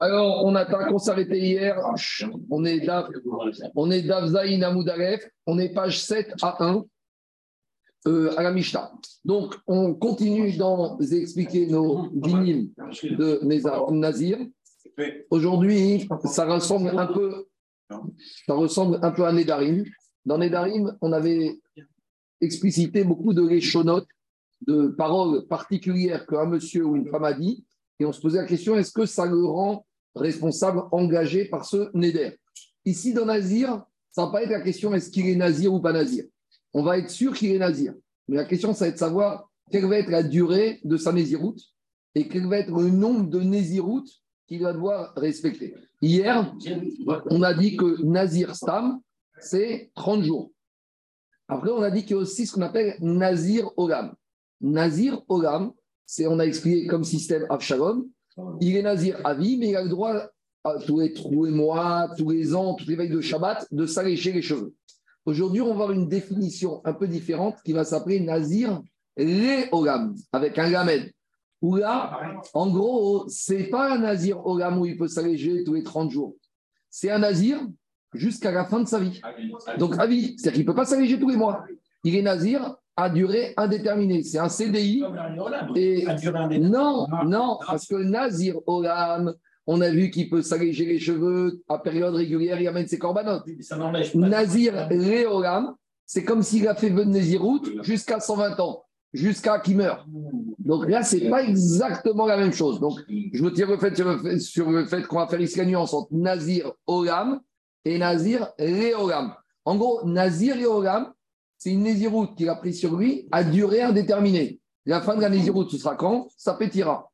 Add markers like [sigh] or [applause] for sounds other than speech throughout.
Alors, on a qu'on s'arrêtait hier. On est Dav, on. On est page 7 à 1 euh, à la Mishnah. Donc, on continue dans expliquer nos dynimes de Nazir. Aujourd'hui, ça ressemble un peu, ça ressemble un peu à Nedarim. Dans Nedarim, on avait explicité beaucoup de léchonotes, de paroles particulières qu'un monsieur ou une femme a dit, et on se posait la question est-ce que ça le rend responsable, engagé par ce Neder? Ici, dans Nazir, ça ne va pas être la question est-ce qu'il est Nazir ou pas Nazir? On va être sûr qu'il est Nazir. Mais la question, ça va être de savoir quelle va être la durée de sa Néziroute et quel va être le nombre de Néziroutes qu'il va devoir respecter. Hier, on a dit que Nazir Stam, c'est 30 jours. Après, on a dit qu'il y a aussi ce qu'on appelle Nazir Olam. Nazir Olam, c'est, on a expliqué comme système Avshalom, il est Nazir à vie, mais il a le droit à tous les, mois, tous les ans, toutes les veilles de Shabbat, de s'allécher les cheveux. Aujourd'hui, on va avoir une définition un peu différente qui va s'appeler Nazir Olam, avec un gamed. Où là, en gros, c'est pas un Nazir Olam où il peut s'alléger tous les 30 jours. C'est un Nazir jusqu'à la fin de sa vie. Donc, à vie. C'est-à-dire qu'il ne peut pas s'alléger tous les mois. Il est Nazir à durée indéterminée. C'est un CDI. Et non, non, parce que Nazir Olam, on a vu qu'il peut s'alléger les cheveux à période régulière, il amène ses corbanotes. Nazir Olam, c'est comme s'il a fait vœu de jusqu'à 120 ans, jusqu'à qu'il meure. Donc là, c'est pas exactement la même chose. Donc, je me tire le fait sur le fait, qu'on va faire ici la nuance entre Nazir Olam et Nazir Olam. En gros, Nazir Olam, c'est une Néziroute qu'il a pris sur lui à durée indéterminée. La fin de la Néziroute, ce sera quand? Ça pétira.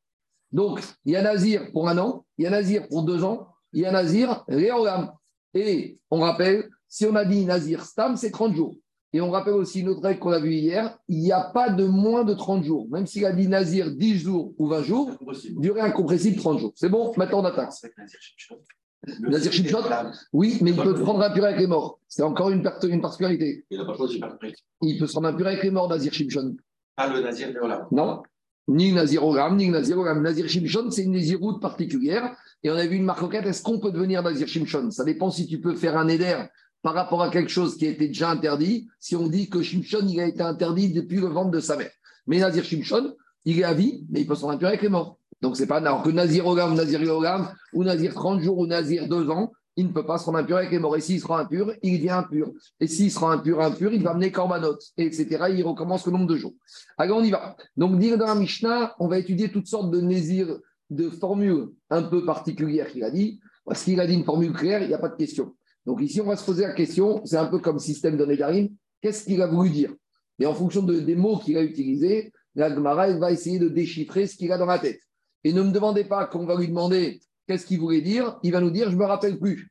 Donc, il y a Nazir pour un an, il y a Nazir pour deux ans, il y a Nazir Réolam. Et on rappelle, si on a dit Nazir Stam, c'est 30 jours. Et on rappelle aussi une autre règle qu'on a vue hier, il n'y a pas de moins de 30 jours. Même s'il a dit Nazir 10 jours ou 20 jours, durée incompressible 30 jours. C'est bon? Maintenant on attaque. Nazir Shimshot Oui, mais il peut prendre un pur avec les morts. C'est encore une, une particularité. Il n'a pas choisi Il peut se prendre un pur avec les morts, Nazir Shimshon. Ah, le Nazir Olam Non. Ni Nazir Oram, ni Nazir Oram. Nazir Shimshon, c'est une Naziroute particulière. Et on a vu une marque est-ce qu'on peut devenir Nazir Shimshon? Ça dépend si tu peux faire un éder par rapport à quelque chose qui a été déjà interdit, si on dit que Shimshon, il a été interdit depuis le ventre de sa mère. Mais Nazir Shimshon, il est à vie, mais il peut se prendre un pur avec les morts. Donc, c'est pas alors que Nazir Ogam, Nazir Ogam, ou Nazir 30 jours, ou Nazir 2 ans, il ne peut pas se rendre impur avec les morts. Et s'il sera impur, il devient impur. Et s'il sera impur, impur, il va amener Korbanot, etc. il recommence le nombre de jours. Alors, on y va. Donc, dire dans la Mishnah, on va étudier toutes sortes de Nazir, de formules un peu particulières qu'il a dit. Parce qu'il a dit une formule claire, il n'y a pas de question. Donc, ici, on va se poser la question, c'est un peu comme système de Négarim, qu'est-ce qu'il a voulu dire? Et en fonction des mots qu'il a utilisés, la Gemara, va essayer de déchiffrer ce qu'il a dans la tête. Et ne me demandez pas qu'on va lui demander qu'est-ce qu'il voulait dire. Il va nous dire, je ne me rappelle plus.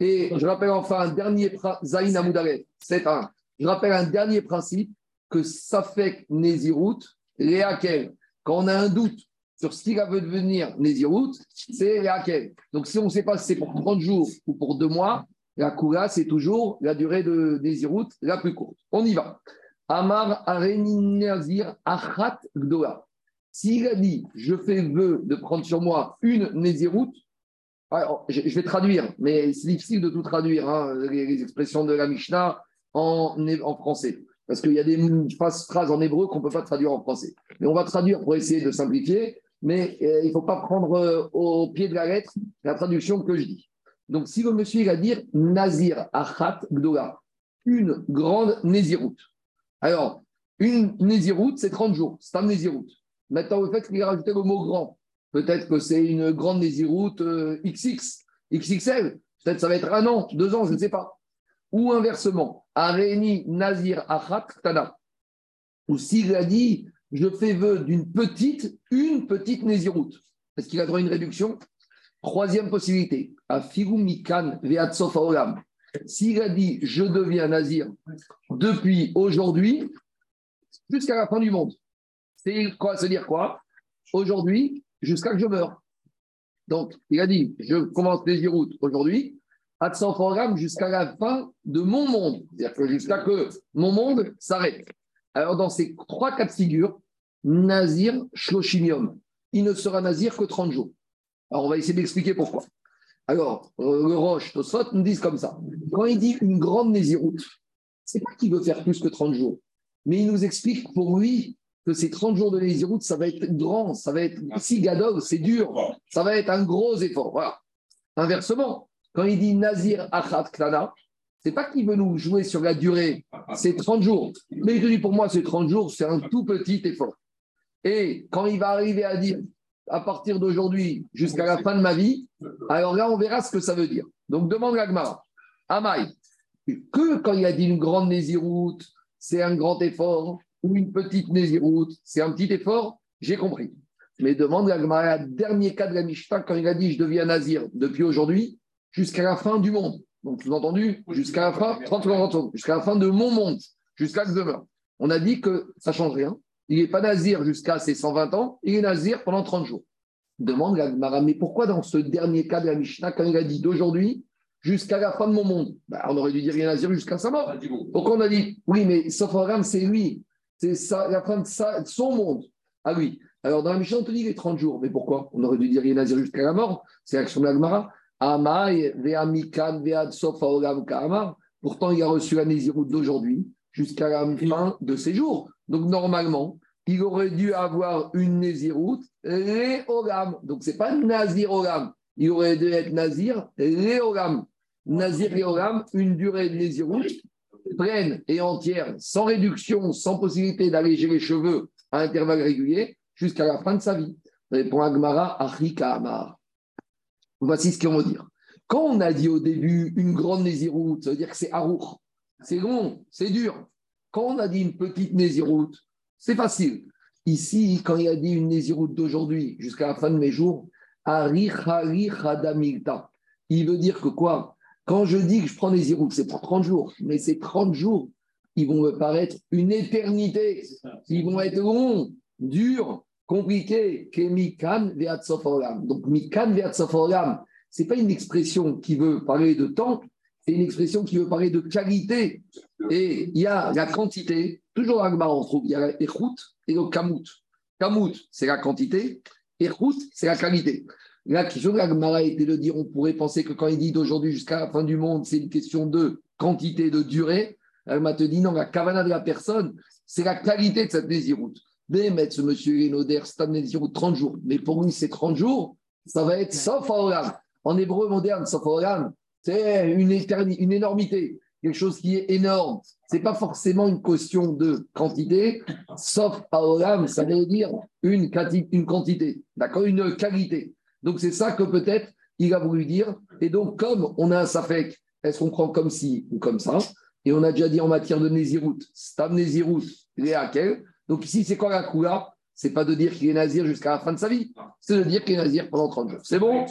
Et je rappelle enfin un dernier Zain c'est un. Je rappelle un dernier principe que fait Nézirout, Réakel. Quand on a un doute sur ce qu'il veut devenir Nézirout, c'est Réakel. Donc si on ne sait pas si c'est pour 30 jours ou pour deux mois, la Kula, c'est toujours la durée de Nézirout la plus courte. On y va. Amar Areni Nazir Achat Gdoa. S'il a dit, je fais vœu de prendre sur moi une Néziroute, alors, je, vais traduire, mais c'est difficile de tout traduire, hein, les, expressions de la Mishnah en, français. Parce qu'il y a des phrases, en hébreu qu'on ne peut pas traduire en français. Mais on va traduire pour essayer de simplifier, mais euh, il ne faut pas prendre euh, au pied de la lettre la traduction que je dis. Donc, si le monsieur va dire Nazir Achat Gdola, une grande Néziroute. Alors, une Néziroute, c'est 30 jours, c'est un Néziroute. Maintenant, le fait qu'il ait rajouté le mot grand, peut-être que c'est une grande Néziroute XX, XXL, peut-être ça va être un an, deux ans, je ne sais pas. Ou inversement, Areni Nazir Achat Tana. Ou s'il a dit, je fais vœu d'une petite, une petite Néziroute. Est-ce qu'il a droit à une réduction? Troisième possibilité, Mikan Olam. S'il a dit, je deviens Nazir depuis aujourd'hui jusqu'à la fin du monde. C'est quoi Se dire quoi? Aujourd'hui, jusqu'à que je meure. Donc, il a dit, je commence les routes aujourd'hui, à 100 programmes jusqu'à la fin de mon monde. C'est-à-dire que jusqu'à que mon monde s'arrête. Alors, dans ces trois cas de figure, Nazir, Shloshimium, il ne sera Nazir que 30 jours. Alors, on va essayer d'expliquer pourquoi. Alors, euh, le Roche, Tosot nous disent comme ça. Quand il dit une grande Néziroute, c'est pas qu'il veut faire plus que 30 jours, mais il nous explique pour lui que ces 30 jours de Néziroute, ça va être grand, ça va être si gadol, c'est dur, ça va être un gros effort. Inversement, quand il dit Nazir Achat Klana, c'est pas qu'il veut nous jouer sur la durée, c'est 30 jours. Mais il dit pour moi, c'est 30 jours, c'est un tout petit effort. Et quand il va arriver à dire à partir d'aujourd'hui jusqu'à la fin de ma vie, alors là, on verra ce que ça veut dire. Donc, demande à Gmara. Amaï, que quand il a dit une grande nésiroute, c'est un grand effort, ou une petite nésiroute, c'est un petit effort, j'ai compris. Mais demande à Gmara, dernier cas de la Mishnah, quand il a dit je deviens nazir depuis aujourd'hui jusqu'à la fin du monde. Donc, tout entendu, jusqu'à la fin, 30 jusqu'à la fin de mon monde, jusqu'à que je meure. On a dit que ça ne change rien. Il n'est pas nazir jusqu'à ses 120 ans, il est nazir pendant 30 jours. Demande la Gemara, mais pourquoi dans ce dernier cas de la Mishnah, quand il a dit d'aujourd'hui jusqu'à la fin de mon monde? Bah, On aurait dû dire il est nazir jusqu'à sa mort. Pourquoi on a dit oui, mais Sophoram, c'est lui, c'est la fin de, son monde à lui. Alors dans la Mishnah, on te dit les 30 jours, mais pourquoi? On aurait dû dire il est nazir jusqu'à la mort. C'est l'action de la Gemara. Pourtant, il a reçu la Nézirut d'aujourd'hui jusqu'à la fin de ses jours. Donc, normalement, il aurait dû avoir une Nézirut Réogam. Donc, ce n'est pas Nazir Ogam. Il aurait dû être Nazir Réogam. Nazir Réogam, une durée de Nézirut pleine et entière, sans réduction, sans possibilité d'alléger les cheveux à intervalles réguliers, jusqu'à la fin de sa vie. Répond Agmara, Achika Amar. Voici ce qu'on va dire. Quand on a dit au début une grande Néziroute, ça veut dire que c'est Harour. C'est long, c'est dur. Quand on a dit une petite Néziroute, c'est facile. Ici, quand il a dit une Néziroute d'aujourd'hui jusqu'à la fin de mes jours, il veut dire que quoi? Quand je dis que je prends Néziroute, c'est pour 30 jours. Mais ces 30 jours, ils vont me paraître une éternité. Ils vont être longs, durs, compliqué que Mikan Donc, Mikan ce n'est pas une expression qui veut parler de temps, c'est une expression qui veut parler de qualité. Et il y a la quantité, toujours à on trouve, il y a l'écoute et le kamut. Kamut, c'est la quantité, écoute, c'est la qualité. La question de l'Agmara était de dire on pourrait penser que quand il dit d'aujourd'hui jusqu'à la fin du monde, c'est une question de quantité, de durée. m'a te dit non, la kavana de la personne, c'est la qualité de cette désiroute mettre ce monsieur Lénoder, Stamnesio, 30 jours. Mais pour lui, c'est 30 jours, ça va être sauf En hébreu moderne, sauf c'est une, une énormité, quelque chose qui est énorme. Ce n'est pas forcément une question de quantité, sauf Olam, ça veut dire une, une quantité, d'accord Une qualité. Donc c'est ça que peut-être il a voulu dire. Et donc, comme on a un safek, est-ce qu'on prend comme ci ou comme ça? Et on a déjà dit en matière de Nézirut, Stam Nézirut, quel? Donc ici, c'est quoi la coula C'est pas de dire qu'il est nazir jusqu'à la fin de sa vie, c'est de dire qu'il est nazir pendant 30 jours. C'est bon?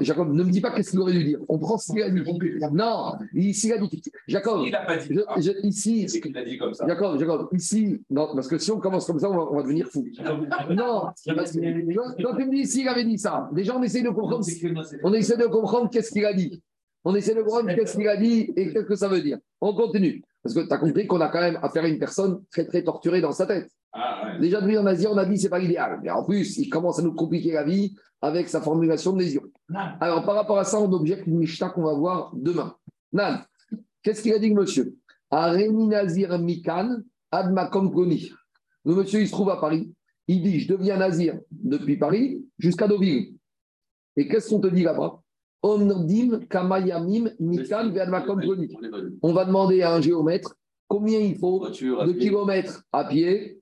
Jacob, ne me dis pas qu'est-ce qu'il aurait dû dire. On prend ce qu'il a dit. Non, ici, il a dit. Jacob, il pas dit. Je, ici, il a dit comme ça. Jacob, Jacob, ici, non, parce que si on commence comme ça, on va, devenir fou. [laughs] Non, parce que, quand tu me dis ici, il avait dit ça. Déjà, on essaie de comprendre. On essaie de comprendre qu'est-ce qu'il a dit. On essaie de comprendre qu'est-ce qu'il a dit et qu'est-ce que ça veut dire. On continue. Parce que tu as compris qu'on a quand même affaire à une personne très, très torturée dans sa tête. Ah, Déjà, de en Asie, on a dit c'est pas l'idéal. Mais en plus, il commence à nous compliquer la vie avec sa formulation de lésion. Alors, par rapport à ça, on objecte une Mishnah qu'on va voir demain. Nan, qu'est-ce qu'il a dit, le monsieur Areni Nazir Mikan, Admakom Koni. Le monsieur, il se trouve à Paris. Il dit Je deviens Nazir depuis Paris jusqu'à Deauville. Et qu'est-ce qu'on te dit là-bas on va demander à un géomètre combien il faut de kilomètres à pied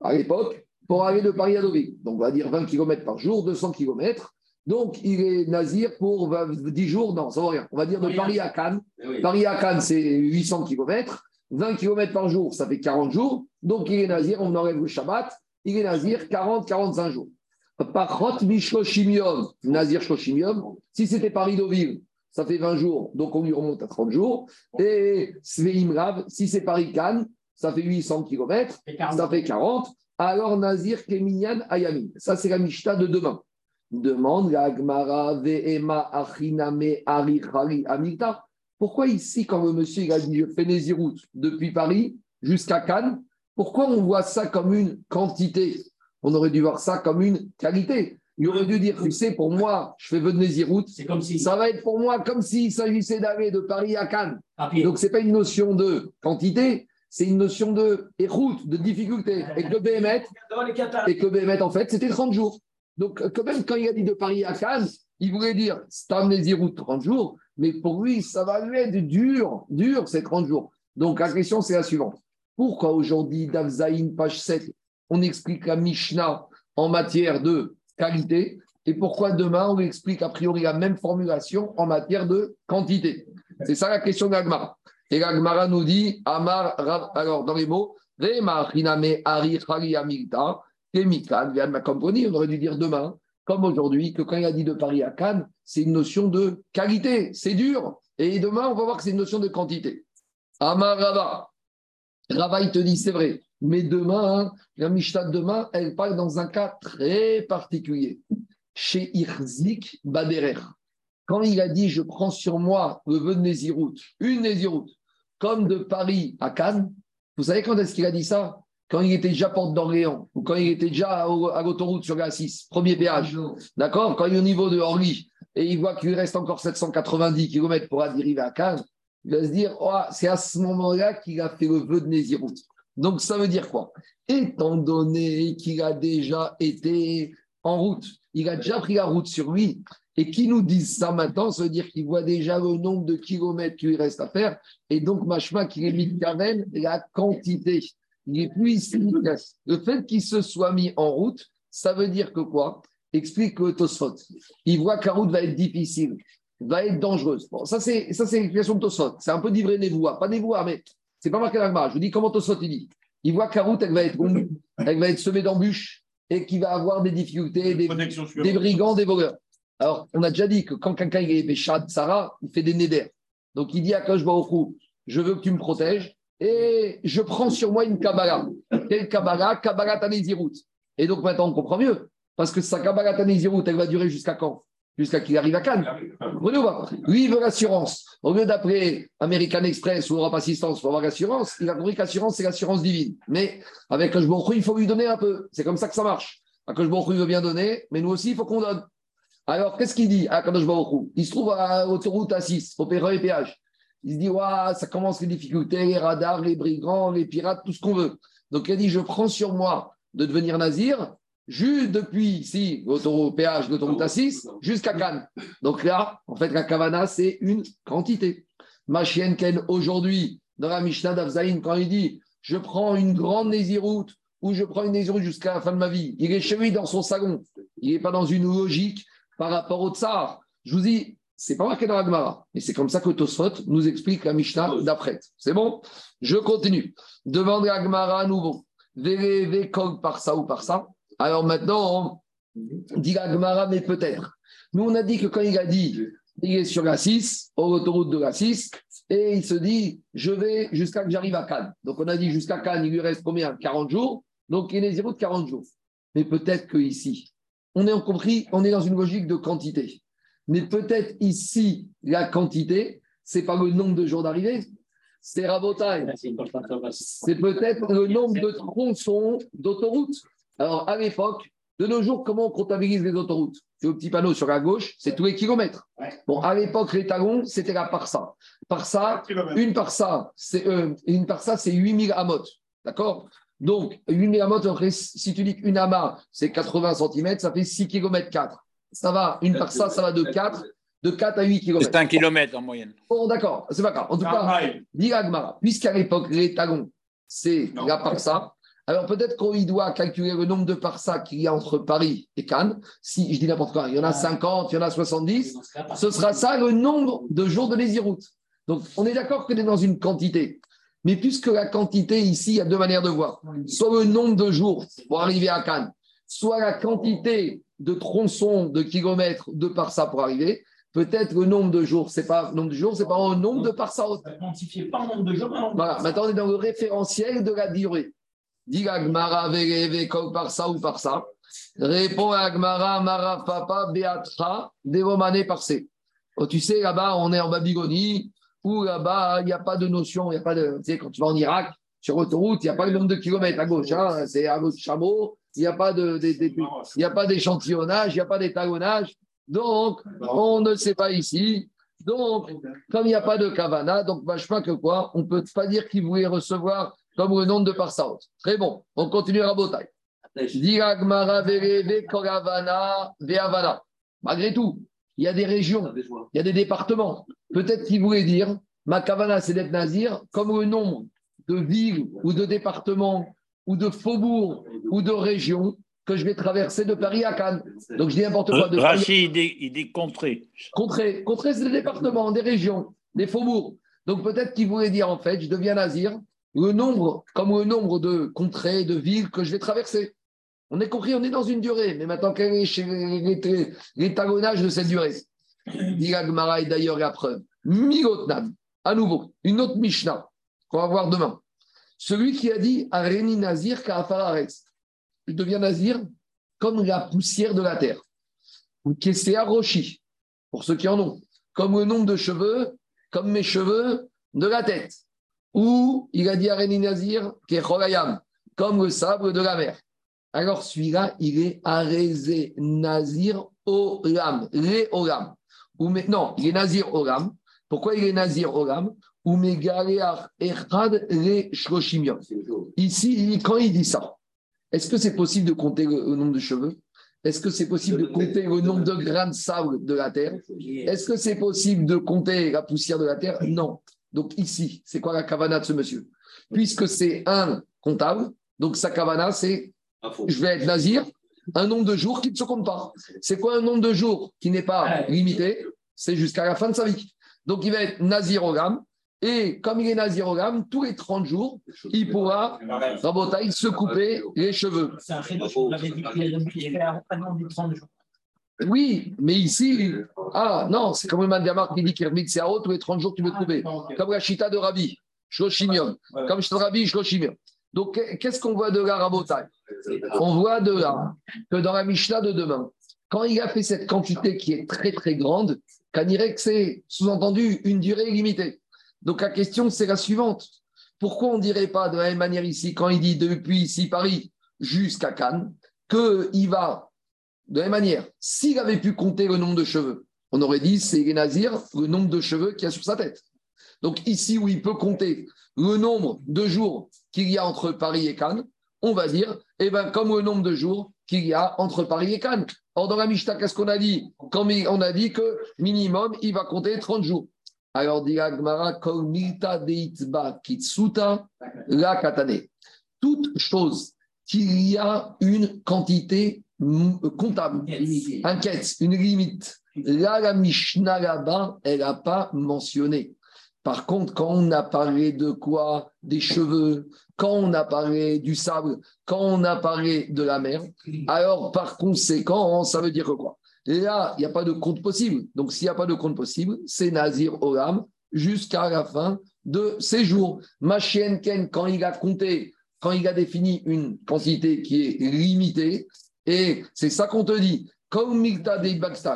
à l'époque pour aller de Paris à Deauville. Donc, on va dire 20 km par jour, 200 km. Donc, il est nazir pour 10 jours. Non, ça ne vaut rien. On va dire de Paris à Cannes. Eh Paris à Cannes, c'est 800 km. 20 km par jour, ça fait 40 jours. Donc, il est nazir, on enlève le Shabbat. Il est nazir 40-45 jours. Pachot Mishoshimium, Nazir Shoshimium. Si c'était Paris-Deauville, ça fait 20 jours, donc on lui remonte à 30 jours. Et Sveim Rav, si c'est Paris-Cannes, ça fait 800 km, ça fait 40. Alors Nazir Keminyan Ayamin. Ça, c'est la Mishnah de demain. Demande la Agmara Ve'ema Achiname Arichari Amita. Pourquoi ici, quand le monsieur il a dit je fais Nézirut depuis Paris jusqu'à Cannes, pourquoi on voit ça comme une quantité? On aurait dû voir ça comme une qualité. Il aurait dû dire, tu sais, pour moi, je fais. C'est comme si. Ça va être pour moi comme s'il s'agissait d'aller de Paris à Cannes. à. Donc, ce n'est pas une notion de quantité, c'est une notion de route, de difficulté. Et que Qatar. et que BMF, en fait, c'était 30 jours. Donc, quand même, quand il a dit de Paris à Cannes, il voulait dire Stam route 30 jours, mais pour lui, ça va lui être dur, dur ces 30 jours. Donc, la question, c'est la suivante. Pourquoi aujourd'hui, Davzaïn, page 7, on explique la Mishnah en matière de qualité et pourquoi demain, on explique a priori la même formulation en matière de quantité? C'est ça la question d'Agmara. Et l'Agmara nous dit Amar, alors dans les mots, on aurait dû dire demain, comme aujourd'hui, que quand il a dit de Paris à Cannes, c'est une notion de qualité, c'est dur. Et demain, on va voir que c'est une notion de quantité. Amar Rava. Rava, il te dit, c'est vrai. Mais demain, hein, la Mishnah de demain, elle parle dans un cas très particulier. Chez Irzik Baderer. Quand il a dit, je prends sur moi le vœu de Nézirout, une Nézirout, comme de Paris à Cannes, vous savez quand est-ce qu'il a dit ça? Quand il était déjà porte d'Orléans, ou quand il était déjà à l'autoroute sur la 6, premier péage. D'accord? Quand il est au niveau de Orly, et il voit qu'il lui reste encore 790 km pour arriver à Cannes, il va se dire, Oh, c'est à ce moment-là qu'il a fait le vœu de Nézirout. Donc ça veut dire quoi? Étant donné qu'il a déjà été en route, il a déjà pris la route sur lui, et qui nous disent ça maintenant, ça veut dire qu'il voit déjà le nombre de kilomètres qu'il lui reste à faire, et donc machma qu'il est mis quand même la quantité. Il est plus ici. Le fait qu'il se soit mis en route, ça veut dire que quoi? Explique le Tosfot. Il voit que la route va être difficile, va être dangereuse. Bon, ça c'est ça c'est l'explication de Tosfot. C'est un peu d'ivré Névoua, pas Névoua, mais c'est pas marqué dans le Je vous dis comment Tosfot il dit. Il voit que la route elle va être longue, elle va être semée d'embûches et qu'il va avoir des difficultés, des, des brigands, des voleurs. Alors, on a déjà dit que quand quelqu'un est Béchad, Sarah, il fait des néders. Donc, il dit à Baruchou, je veux que tu me protèges et je prends sur moi une Kabbalah. Quelle Kabbalah? Kabbalah Tanézirout. Et donc, maintenant, on comprend mieux. Parce que sa Kabbalah Tanézirout, elle va durer jusqu'à quand? Jusqu'à qu'il arrive à Cannes. Pas Lui, il veut l'assurance. Au lieu d'appeler American Express ou Europe Assistance pour avoir l'assurance, il a compris que l'assurance, c'est l'assurance divine. Mais avec Baruchou, il faut lui donner un peu. C'est comme ça que ça marche. Il veut bien donner, mais nous aussi, il faut qu'on donne. Alors, qu'est-ce qu'il dit à Kadosh Il se trouve à l'autoroute A6, au et péage. Il se dit, Ouah, ça commence les difficultés, les radars, les brigands, les pirates, tout ce qu'on veut. Donc, il dit, je prends sur moi de devenir nazir, juste depuis ici, l'autoroute péage, l'autoroute A6, jusqu'à Cannes. Donc là, en fait, la Kavana, c'est une quantité. Ma chienne Ken, aujourd'hui, dans la Mishnah d'Avzaïn, quand il dit, je prends une grande nésiroute, ou je prends une nésiroute jusqu'à la fin de ma vie, il est chez lui dans son salon. Il n'est pas dans une logique par rapport au tsar. Je vous dis, c'est pas marqué dans la Gemara, mais c'est comme ça que Tosfot nous explique la Mishnah d'après. C'est bon? Je continue. Demande la Gemara à nouveau. Vévé kog par ça ou par ça. Alors maintenant, dit la mais peut-être. Nous, on a dit que quand il a dit, il est sur la 6, autoroute de la 6, et il se dit, je vais jusqu'à que j'arrive à Cannes. Donc on a dit jusqu'à Cannes, il lui reste combien? 40 jours. Donc il est zéro de 40 jours. Mais peut-être que ici, on est compris, on est dans une logique de quantité. Mais peut-être ici, la quantité, c'est pas le nombre de jours d'arrivée, c'est rabotaille. C'est peut-être le nombre de tronçons d'autoroute. Alors, à l'époque, de nos jours, comment on comptabilise les autoroutes? C'est au petit panneau sur la gauche, c'est tous les kilomètres. Bon, à l'époque, les talons, c'était la parsa. Parsa, une parsa, c'est euh, une parsa, c'est 8000 amot. D'accord? Donc, 8000 amot, après, si tu dis qu'une amas, c'est 80 cm, ça fait 6 km 4. Ça va, une parsa, ça va de 4, de 4 à 8 km. C'est un kilomètre en moyenne. Bon, d'accord, c'est pas grave. En tout cas, dit Agmara, puisqu'à l'époque, les talons, c'est la parsa, alors peut-être qu'il doit calculer le nombre de parsa qu'il y a entre Paris et Cannes. Si je dis n'importe quoi, il y en a Ah. 50, il y en a 70, Dans ce sera ça le nombre de jours de lésiroute. Donc, on est d'accord qu'on est dans une quantité. Mais puisque la quantité ici, il y a deux manières de voir. Soit le nombre de jours pour arriver à Cannes, soit la quantité de tronçons, de kilomètres de parsa pour arriver. Peut-être le nombre de jours, c'est pas le nombre de jours, c'est pas le nombre de parsa. Pas en nombre de jours, Voilà, maintenant on est dans le référentiel de la durée. Dit Agmara, Véreve, comme par ça ou par ça. Répond Agmara, Mara, Papa, Beatra, Devomane, par C. Oh, tu sais, là-bas, on est en Babylonie, où là-bas, il n'y a pas de notion, il n'y a pas de. Tu sais, quand tu vas en Irak, sur autoroute, il n'y a pas le nombre de kilomètres à gauche. hein, c'est à votre chameau, il n'y a pas de, il n'y a pas d'échantillonnage, il n'y a pas d'étalonnage. Donc, on ne sait pas ici. Donc, comme il n'y a pas de kavana, donc bah, sais pas que quoi, on ne peut pas dire qu'il voulait recevoir comme le nom de Parsaot. Très bon, on continue à Botaï. Malgré tout, il y a des régions, il y a des départements. Peut-être qu'il voulait dire, ma kavana c'est d'être nazir, comme le nombre de villes ou de départements ou de faubourgs ou de régions que je vais traverser de Paris à Cannes. Donc je dis n'importe quoi. De Paris Rachid, il dit, il dit contrée. Contrée, contrée, c'est des départements, des régions, des faubourgs. Donc peut-être qu'il voulait dire en fait, je deviens nazir, le nombre, comme le nombre de contrées, de villes que je vais traverser. On est compris, on est dans une durée, mais maintenant quel est l'étalonnage de cette durée? Gemara, et d'ailleurs la preuve. Milotnam, à nouveau, une autre Mishnah qu'on va voir demain. Celui qui a dit Areni Nazir Ka'afararetz. Je deviens nazir comme la poussière de la terre. Ou Kesea Roshi pour ceux qui en ont, comme le nombre de cheveux, comme mes cheveux de la tête. Ou il a dit Areni Nazir, Kecholayam, comme le sable de la mer. Alors celui-là, il est Arézé Nazir Olam, Ré Olam. Non, il est Nazir Olam. Pourquoi il est Nazir Olam. Ici, quand il dit ça, est-ce que c'est possible de compter le, le nombre de cheveux? Est-ce que c'est possible de compter le nombre de grains de sable de la terre? Est-ce que c'est possible de compter la poussière de la terre? Non. Donc ici, c'est quoi la cavana de ce monsieur? Puisque c'est un comptable, donc sa cavana, c'est je vais être nazir, un nombre de jours qui ne se compte pas. C'est quoi un nombre de jours qui n'est pas limité? C'est jusqu'à la fin de sa vie. Donc il va être nazir au gramme. Et comme il est nazir au gramme, tous les 30 jours, il pourra, Rabotaï, se couper les cheveux. C'est un créneau, on l'avait dit qu'il fait un entraînement du 30 jours. Oui, mais ici, ah non, c'est comme le Mandiamar qui dit qu'il remet ses tous les 30 jours, tu veux te couper. Comme la chita de Rabbi, Shloshimion. Comme chita de Rabbi, Shloshimion. Donc, qu'est-ce qu'on voit de là, Rabotai? On voit de là que dans la Mishnah de demain, quand il a fait cette quantité qui est très très grande, Kanirek, c'est sous-entendu une durée limitée. Donc, la question, c'est la suivante. Pourquoi on ne dirait pas de la même manière ici, quand il dit depuis ici Paris jusqu'à Cannes, qu'il va de la même manière, s'il avait pu compter le nombre de cheveux, on aurait dit c'est les Nazir, le nombre de cheveux qu'il y a sur sa tête. Donc ici où il peut compter le nombre de jours qu'il y a entre Paris et Cannes, on va dire, eh ben, comme le nombre de jours qu'il y a entre Paris et Cannes. Or, dans la Mishnah, qu'est-ce qu'on a dit? Comme on a dit que minimum, il va compter 30 jours. Alors, dit milta deitzba kitsuta la katane. Toute chose qu'il y a une quantité comptable, un quête, une limite. Là, la Mishnah là-bas, elle n'a pas mentionné. Par contre, quand on a parlé de quoi? Des cheveux, quand on a parlé du sable, quand on a parlé de la mer, alors par conséquent, ça veut dire quoi? Là, il n'y a pas de compte possible. Donc, s'il n'y a pas de compte possible, c'est Nazir Olam jusqu'à la fin de ses jours. Machien Ken, quand il a compté, quand il a défini une quantité qui est limitée, et c'est ça qu'on te dit. Comme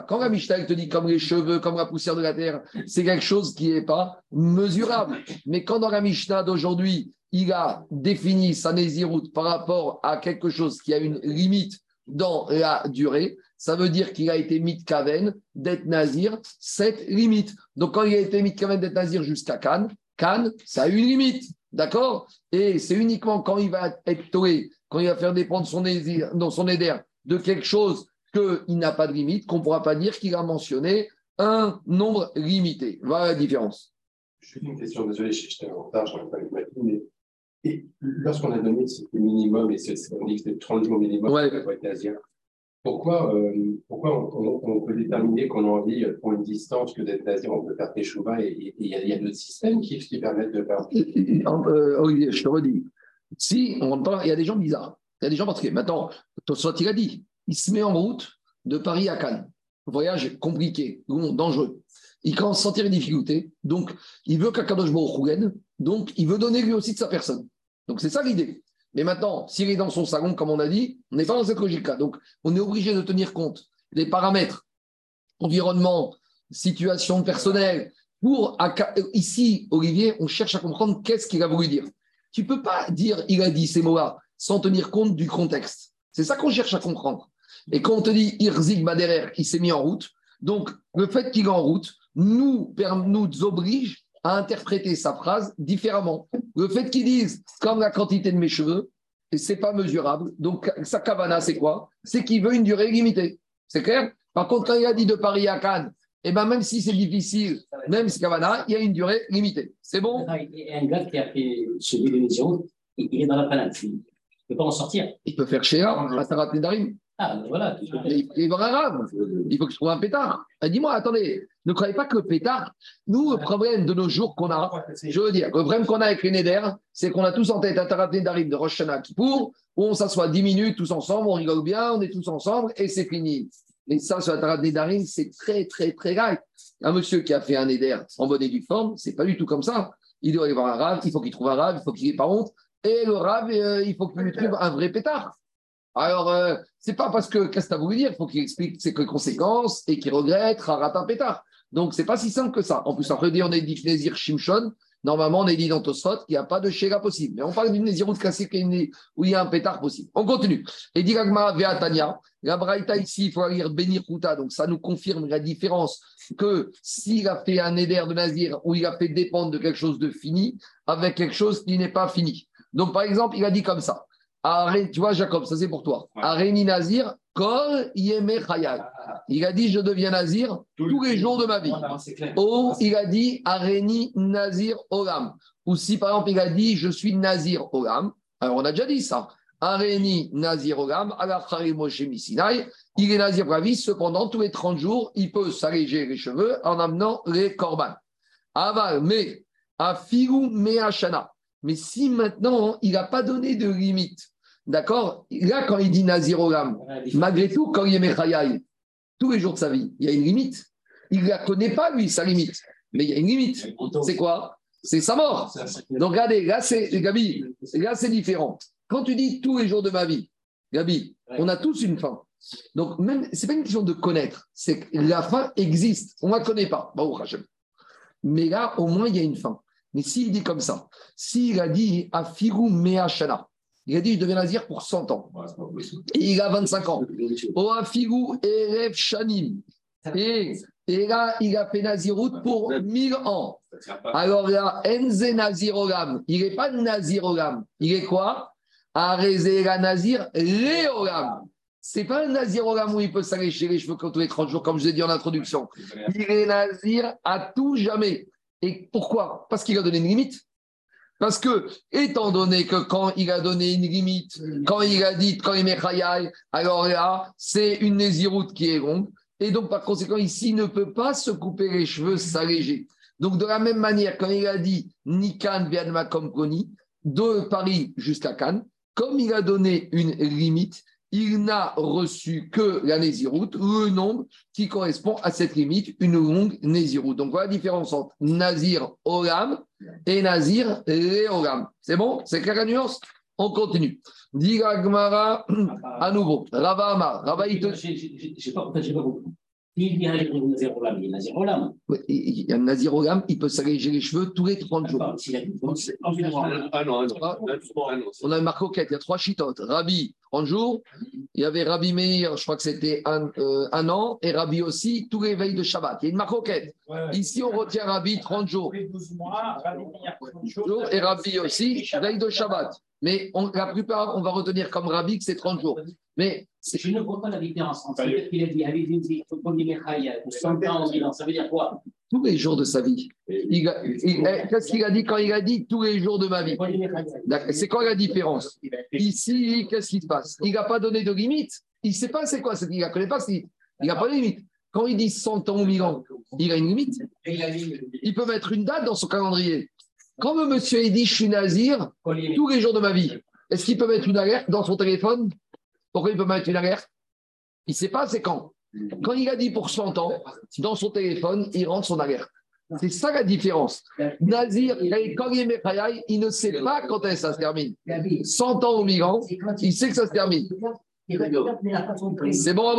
quand la Mishnah te dit comme les cheveux, comme la poussière de la terre, c'est quelque chose qui n'est pas mesurable. Mais quand dans la Mishnah d'aujourd'hui, il a défini sa Néziroute par rapport à quelque chose qui a une limite dans la durée, ça veut dire qu'il a été mitkaven d'être nazir, cette limite. Donc quand il a été mitkaven d'être nazir jusqu'à Cannes, Cannes, ça a une limite. D'accord? Et c'est uniquement quand il va être toé, quand il va faire dépendre son, son éder de quelque chose qu'il n'a pas de limite, qu'on ne pourra pas dire qu'il a mentionné un nombre limité. Voilà la différence. Juste une question, désolé, j'étais en retard, je n'aurais pas eu ma mais et lorsqu'on a donné ce minimum, et on dit que c'est 30 jours minimum Ouais. pour être nazir, pourquoi, euh, pourquoi on, on- on peut déterminer qu'on a envie, euh, pour une distance que d'être nazir, on peut faire Teshuva et il y a, d'autres systèmes qui, qui permettent de faire. Euh, Olivier, je te redis. Si on pas, il y a des gens bizarres. Il y a des gens particuliers. Maintenant, soit il a dit, il se met en route de Paris à Cannes. Voyage compliqué, dangereux. Il commence à sentir les difficultés. Donc, il veut qu'Akadosh Baruch. Donc, il veut donner lui aussi de sa personne. Donc, c'est ça l'idée. Mais maintenant, s'il est dans son salon, comme on a dit, on n'est pas dans cette logique-là. Donc, on est obligé de tenir compte des paramètres, environnement, situation personnelle. Pour, acca- ici, Olivier, on cherche à comprendre qu'est-ce qu'il a voulu dire. Tu peux pas dire il a dit ces mots-là sans tenir compte du contexte. C'est ça qu'on cherche à comprendre. Et quand on te dit Irzik Baderer qui s'est mis en route, donc le fait qu'il est en route nous, nous oblige à interpréter sa phrase différemment. Le fait qu'il dise comme la quantité de mes cheveux, c'est pas mesurable. Donc sa kavana, c'est quoi? C'est qu'il veut une durée limitée. C'est clair? Par contre, quand il a dit de Paris à Cannes, et eh ben même si c'est difficile, même si kavana, il y a une durée limitée. C'est bon? Il y a un gars qui a fait celui de Mission, il est dans la panade. Il ne peut pas en sortir. Il peut faire Shéa, à Sarat Nedarim. Ah, ben voilà. Il, il va arabe. Il faut que je trouve un pétard. Dis-moi, attendez, ne croyez pas que pétard, nous, le problème de nos jours qu'on a, je veux dire, le problème qu'on a avec les Neder, c'est qu'on a tous en tête un Tarat Nedarim de Rosh Hashanah Kippour, où on s'assoit 10 minutes tous ensemble, on rigole bien, on est tous ensemble et c'est fini. Et ça, sur la Tarat Nedarim, c'est très, très, très grave. Un monsieur qui a fait un Neder en bonne et due forme, c'est pas du tout comme ça. Il doit aller voir un rave, il faut qu'il trouve un rave, il faut qu'il n'ait pas honte. Et le rave, euh, il faut qu'il lui trouve un vrai pétard. Alors, euh, c'est pas parce que, qu'est-ce que as voulu dire Il faut qu'il explique ses conséquences et qu'il regrette, rarate un pétard. Donc, c'est pas si simple que ça. En plus, après, on est dit Nézir Shimshon. Normalement, on est dit dans Tosfot qu'il n'y a pas de Shega possible. Mais on parle d'une Néziroute classique où il y a un pétard possible. On continue. Et dit Veatania, la Braïta ici, il faut lire Benir Donc, ça nous confirme la différence que s'il a fait un éder de Nazir où il a fait dépendre de quelque chose de fini avec quelque chose qui n'est pas fini. Donc, par exemple, il a dit comme ça tu vois, Jacob, ça c'est pour toi. Areni Nazir, Kol Yeme Il a dit Je deviens Nazir tous les jours de ma vie. Ou il a dit Areni Nazir Olam. Ou si par exemple il a dit Je suis Nazir Olam. Alors on a déjà dit ça. Areni Nazir Olam, il est Nazir pour la vie, cependant, tous les 30 jours, il peut s'alléger les cheveux en amenant les korban. Aval, mais, Afigu Meachana. Mais si maintenant, il n'a pas donné de limite, D'accord? Là, quand il dit Nazir malgré tout, quand il est Mechayaï, tous les jours de sa vie, il y a une limite. Il ne la connaît pas, lui, sa limite. Mais il y a une limite. C'est quoi? C'est sa mort. Donc, regardez, là, c'est, Gabi, là, c'est différent. Quand tu dis tous les jours de ma vie, Gabi, on a tous une fin. Donc, même, c'est pas une question de connaître, c'est que la fin existe. On ne la connaît pas. Bon, Mais là, au moins, il y a une fin. Mais s'il dit comme ça, s'il a dit Afiru Meachana, il a dit, je deviens nazir pour 100 ans. Et il a 25 ans. Oafigu Erev Shanim. Et, et là, il a fait Nazirut pour 1000 ans. Alors là, Enze Nazirogam. Il n'est pas Nazirogam. Il est quoi? Arezera Nazir Léogam. C'est pas un Nazirogam où il peut s'allécher les cheveux tous les 30 jours, comme je l'ai dit en introduction. Il est Nazir à tout jamais. Et pourquoi? Parce qu'il a donné une limite. Parce que, étant donné que quand il a donné une limite, quand il a dit, quand il met Khayai, alors là, c'est une nésiroute qui est longue. Et donc, par conséquent, ici, il ne peut pas se couper les cheveux, s'alléger. Donc, de la même manière, quand il a dit Nikan Vianma Koni, de Paris jusqu'à Cannes, comme il a donné une limite, il n'a reçu que la Néziroute, le nombre qui correspond à cette limite, une longue Néziroute. Donc voilà la différence entre Nazir Olam et Nazir Léolam. C'est bon? C'est clair la nuance? On continue. Diga Gmara à nouveau. Rava Amar. Rava J'ai pas compris. Il y a un Nazir Olam, il y a un Nazir Olam. Il y a un Nazir Olam, il peut s'alléger les cheveux tous les 30 jours. Ah non, On a une marque il y a trois chitotes. Rabbi, 30 jours. Il y avait Rabbi Meir, je crois que c'était un, euh, un, an, et Rabbi aussi, tous les veilles de Shabbat. Il y a une marque Ici, on retient Rabbi 30 jours. 12 mois, Rabbi Meir 30 jours. Et Rabbi aussi, veille de Shabbat. Mais on, la plupart, on va retenir comme Rabbi que c'est 30 jours. Mais je ne vois pas la différence entre ce qu'il a dit, allez-y, ça veut dire quoi Tous les jours de sa vie. Eh, qu'est-ce qu'il a dit quand il a dit tous les jours de ma vie C'est quoi la différence Ici, qu'est-ce qui se passe Il n'a pas donné de limite. Il ne sait pas c'est quoi, il ne connaît pas. Il n'a pas de limite. Quand il dit 100 ans ou 1000 ans, il a une limite. Il peut mettre une date dans son calendrier. Quand le monsieur dit je suis nazir tous les jours de ma vie, est-ce qu'il peut mettre une alerte dans son téléphone? Pourquoi il peut mettre une alerte? Il ne sait pas c'est quand. Quand il a dit pour 100 ans, dans son téléphone, il rentre son alerte. C'est ça la différence. Nazir, quand il est il ne sait pas quand ça se termine. 100 ans au migrant, il sait que ça se termine. C'est bon à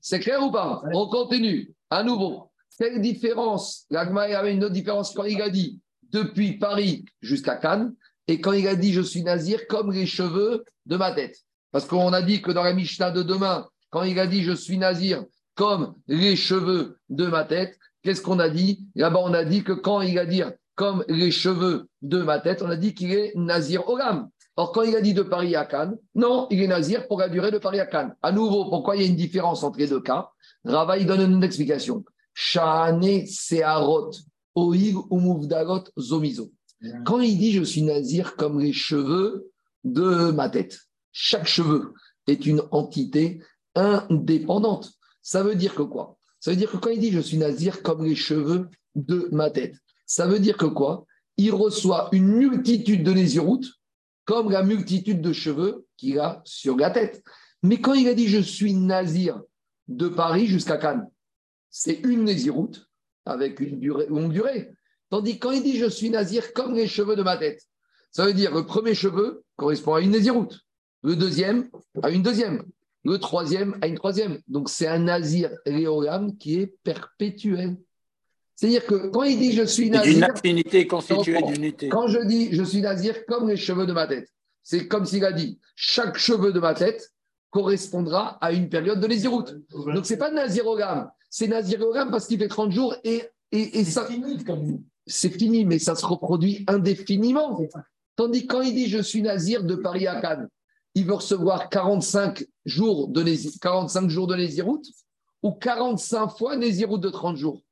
C'est clair ou pas? On continue. À nouveau. Quelle différence? L'Agma avait une autre différence quand il a dit depuis Paris jusqu'à Cannes et quand il a dit je suis nazir comme les cheveux de ma tête. Parce qu'on a dit que dans la Mishnah de demain, quand il a dit je suis nazir comme les cheveux de ma tête, qu'est-ce qu'on a dit? Là-bas, on a dit que quand il a dit comme les cheveux de ma tête, on a dit qu'il est nazir olam. Or, quand il a dit de Paris à Cannes, non, il est nazir pour la durée de Paris à Cannes. À nouveau, pourquoi il y a une différence entre les deux cas? Rava, il donne une explication. Shane searot oig umuvdarot zomizo. Quand il dit je suis nazir comme les cheveux de ma tête, chaque cheveu est une entité indépendante. Ça veut dire que quoi? Ça veut dire que quand il dit je suis nazir comme les cheveux de ma tête, ça veut dire que quoi? Il reçoit une multitude de nésiroutes comme la multitude de cheveux qu'il a sur la tête. Mais quand il a dit je suis nazir de Paris jusqu'à Cannes, c'est une nésiroute avec une durée, longue durée. Tandis que quand il dit je suis nazir comme les cheveux de ma tête, ça veut dire le premier cheveu correspond à une nésiroute, le deuxième à une deuxième, le troisième à une troisième. Donc c'est un nazir qui est perpétuel. C'est-à-dire que quand il dit je suis nazir. D'une affinité constituée d'unité. Quand je dis je suis nazir comme les cheveux de ma tête, c'est comme s'il a dit chaque cheveu de ma tête correspondra à une période de naziroute. Donc c'est pas nazirogam, c'est nazirogam parce qu'il fait 30 jours et, et, et ça. C'est fini, mais ça se reproduit indéfiniment. Tandis que quand il dit je suis nazir de Paris à Cannes, il veut recevoir 45 jours de, Nézi- 45 jours de Néziroute ou 45 fois Néziroute de 30 jours.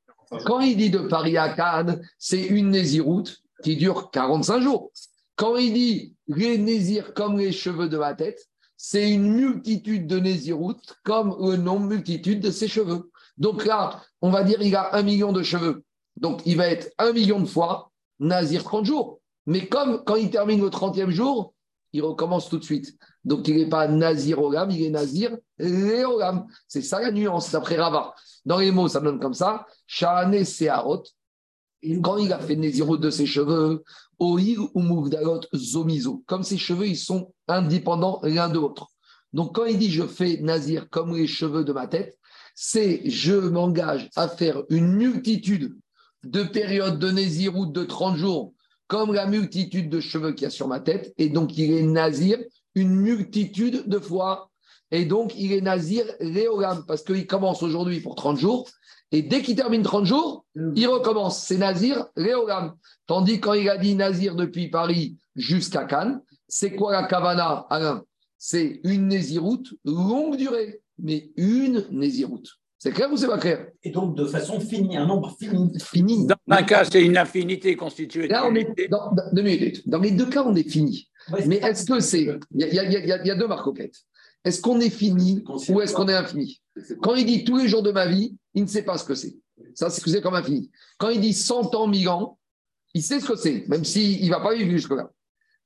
Quand il dit de Paris à Cannes, c'est une Néziroute qui dure 45 jours. Quand il dit les Nézirs comme les cheveux de ma tête, c'est une multitude de Néziroutes comme le nombre multitude de ses cheveux. Donc là, on va dire il a un million de cheveux. Donc il va être un million de fois Nazir 30 jours. Mais comme quand il termine le 30e jour, il recommence tout de suite. Donc il n'est pas Nazir Olam, il est Nazir Léolam. C'est ça la nuance d'après Rava. Dans les mots, ça donne comme ça. Shahane Seharot. Quand il a fait Nézirot de ses cheveux, Oir ou Mouvdalot Zomizo. Comme ses cheveux, ils sont indépendants l'un de l'autre. Donc quand il dit je fais Nazir comme les cheveux de ma tête, c'est je m'engage à faire une multitude de périodes de Nézirut de 30 jours, comme la multitude de cheveux qu'il y a sur ma tête. Et donc il est Nazir une multitude de fois. Et donc il est Nazir Léolam, parce qu'il commence aujourd'hui pour 30 jours. Et dès qu'il termine 30 jours, il recommence. C'est Nazir Léolam. Tandis quand il a dit Nazir depuis Paris jusqu'à Cannes, c'est quoi la Kavana, Alain? C'est une Néziroute longue durée, mais une Néziroute. C'est clair ou c'est pas clair? Et donc, de façon finie, un nombre fini. Fini. Dans un cas, c'est une affinité constituée Là, on est dans, dans- deux minutes. Dans les deux cas, on est fini. Ouais, Mais est-ce que c'est. Y y y il y a deux marcoquettes. Est-ce qu'on est fini ou est-ce qu'on est infini? Quand il dit tous les jours de ma vie, il ne sait pas ce que c'est. Ça, c'est ce que c'est comme infini. Quand il dit 100 ans, 1000 ans, il sait ce que c'est, même s'il ne va pas vivre jusque-là.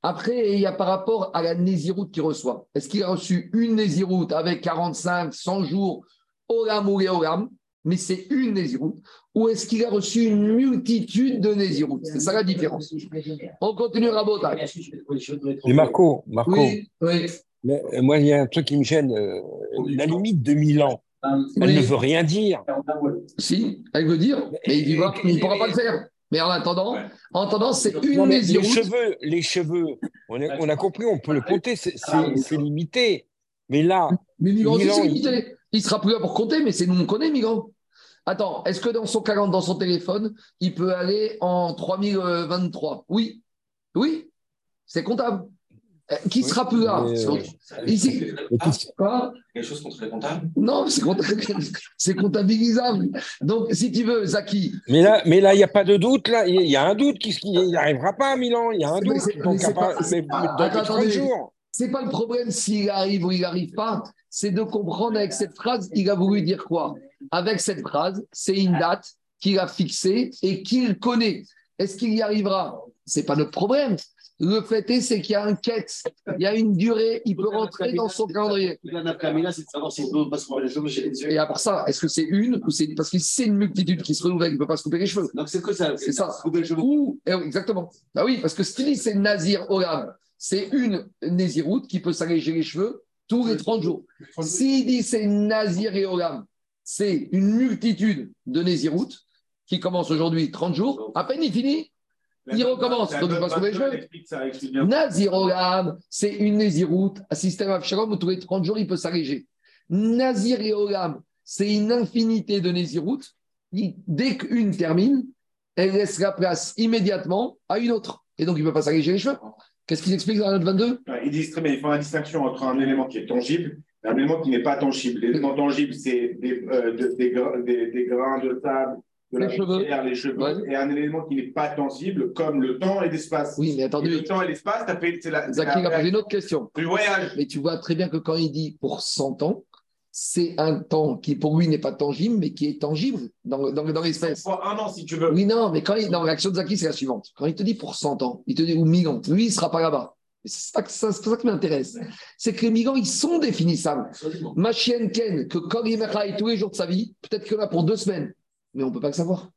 Après, il y a par rapport à la Néziroute qu'il reçoit. Est-ce qu'il a reçu une Néziroute avec 45, 100 jours, Olam ou Olam, mais c'est une Néziroute Ou est-ce qu'il a reçu une multitude de Néziroutes C'est ça la différence. On continue Rabotage. Et Marco, Marco, Oui, oui. mais, euh, moi, il y a un truc qui me gêne. euh, la limite de 1000 ans, elle Oui. ne veut rien dire. Si, elle veut dire, mais il ne pourra pas le faire. Mais en attendant, en attendant, c'est une Non, mais les Néziroute. cheveux, les cheveux, on a, on a compris, on peut le compter, c'est- c'est limité. Mais là, Mais Migran aussi, Milan, c'est il- limité. Il sera plus là pour compter, mais c'est nous, on connaît Migran. Attends, est-ce que dans son calendrier, dans son téléphone, il peut aller en 3023 Oui. Oui. C'est comptable. Euh, Qui Oui, sera plus là euh, Ici. et puis- Quoi Quelque chose qu'on serait comptable Non, c'est compta- [laughs] c'est comptabilisable. Donc, si tu veux, Zaki, mais là, mais là, il n'y a pas de doute. Là, il y a- un doute qui n'y arrivera pas à Milan. Il y a un doute. c'est- mais Donc, c'est à part- pas- c'est mais- pas- mais dans attends, les 30 attendez. jours. c'est pas le problème s'il arrive ou il n'arrive pas, c'est de comprendre avec cette phrase, il a voulu dire quoi? Avec cette phrase, c'est une date qu'il a fixée et qu'il connaît. Est-ce qu'il y arrivera? C'est pas notre problème. Le fait est, c'est qu'il y a un quête, il y a une durée, il peut rentrer dans son calendrier. Et à part ça, est-ce que c'est une ou c'est parce que c'est une multitude qui se renouvelle, il ne peut pas se couper les cheveux. Donc c'est que ça, C'est ça. se couper les cheveux. Ou, eh exactement. Bah oui, parce que dit, c'est Nazir Olam. C'est une Néziroute qui peut s'alléger les cheveux tous les 30 jours. S'il dit c'est Nazir et Olam, c'est une multitude de Néziroutes qui commence aujourd'hui 30 jours. À peine il finit, Il recommence, donc il va se couper les cheveux. explique ça, explique bien. Nazirolam, c'est une Néziroute, un système Avshalom où tous les 30 jours, il peut s'alléger. Nazir et Olam, c'est une infinité de Néziroutes. Dès qu'une termine, elle laisse la place immédiatement à une autre. Et donc, il ne peut pas s'alléger les cheveux. Qu'est-ce qu'ils expliquent dans la note 22 Ouais, Ils disent très bien, ils font la distinction entre un élément qui est tangible et un élément qui n'est pas tangible. L'élément tangible, c'est des, euh, de- des- des grains de sable, de la Les cheveux. rivière, les cheveux, Ouais. et un élément qui n'est pas tangible, comme le temps et l'espace. Oui, mais attendez, le temps et l'espace, ça fait- c'est la, Zaki la a posé une autre question. du voyage. Mais tu vois très bien que quand il dit pour 100 ans, c'est un temps qui pour lui n'est pas tangible, mais qui est tangible dans, dans, dans l'espèce. Un an, si tu veux. Oui, non, mais quand il, dans l'action de Zaki, c'est la suivante. Quand il te dit pour 100 ans, il te dit ou 1000 ans, lui, il ne sera pas là-bas. C'est pas, que ça, ça qui m'intéresse. C'est que les migrants, ils sont définissables. Ma chienne Ken, que quand il est tous les jours de sa vie, peut-être en a pour deux semaines, mais on ne peut pas le savoir.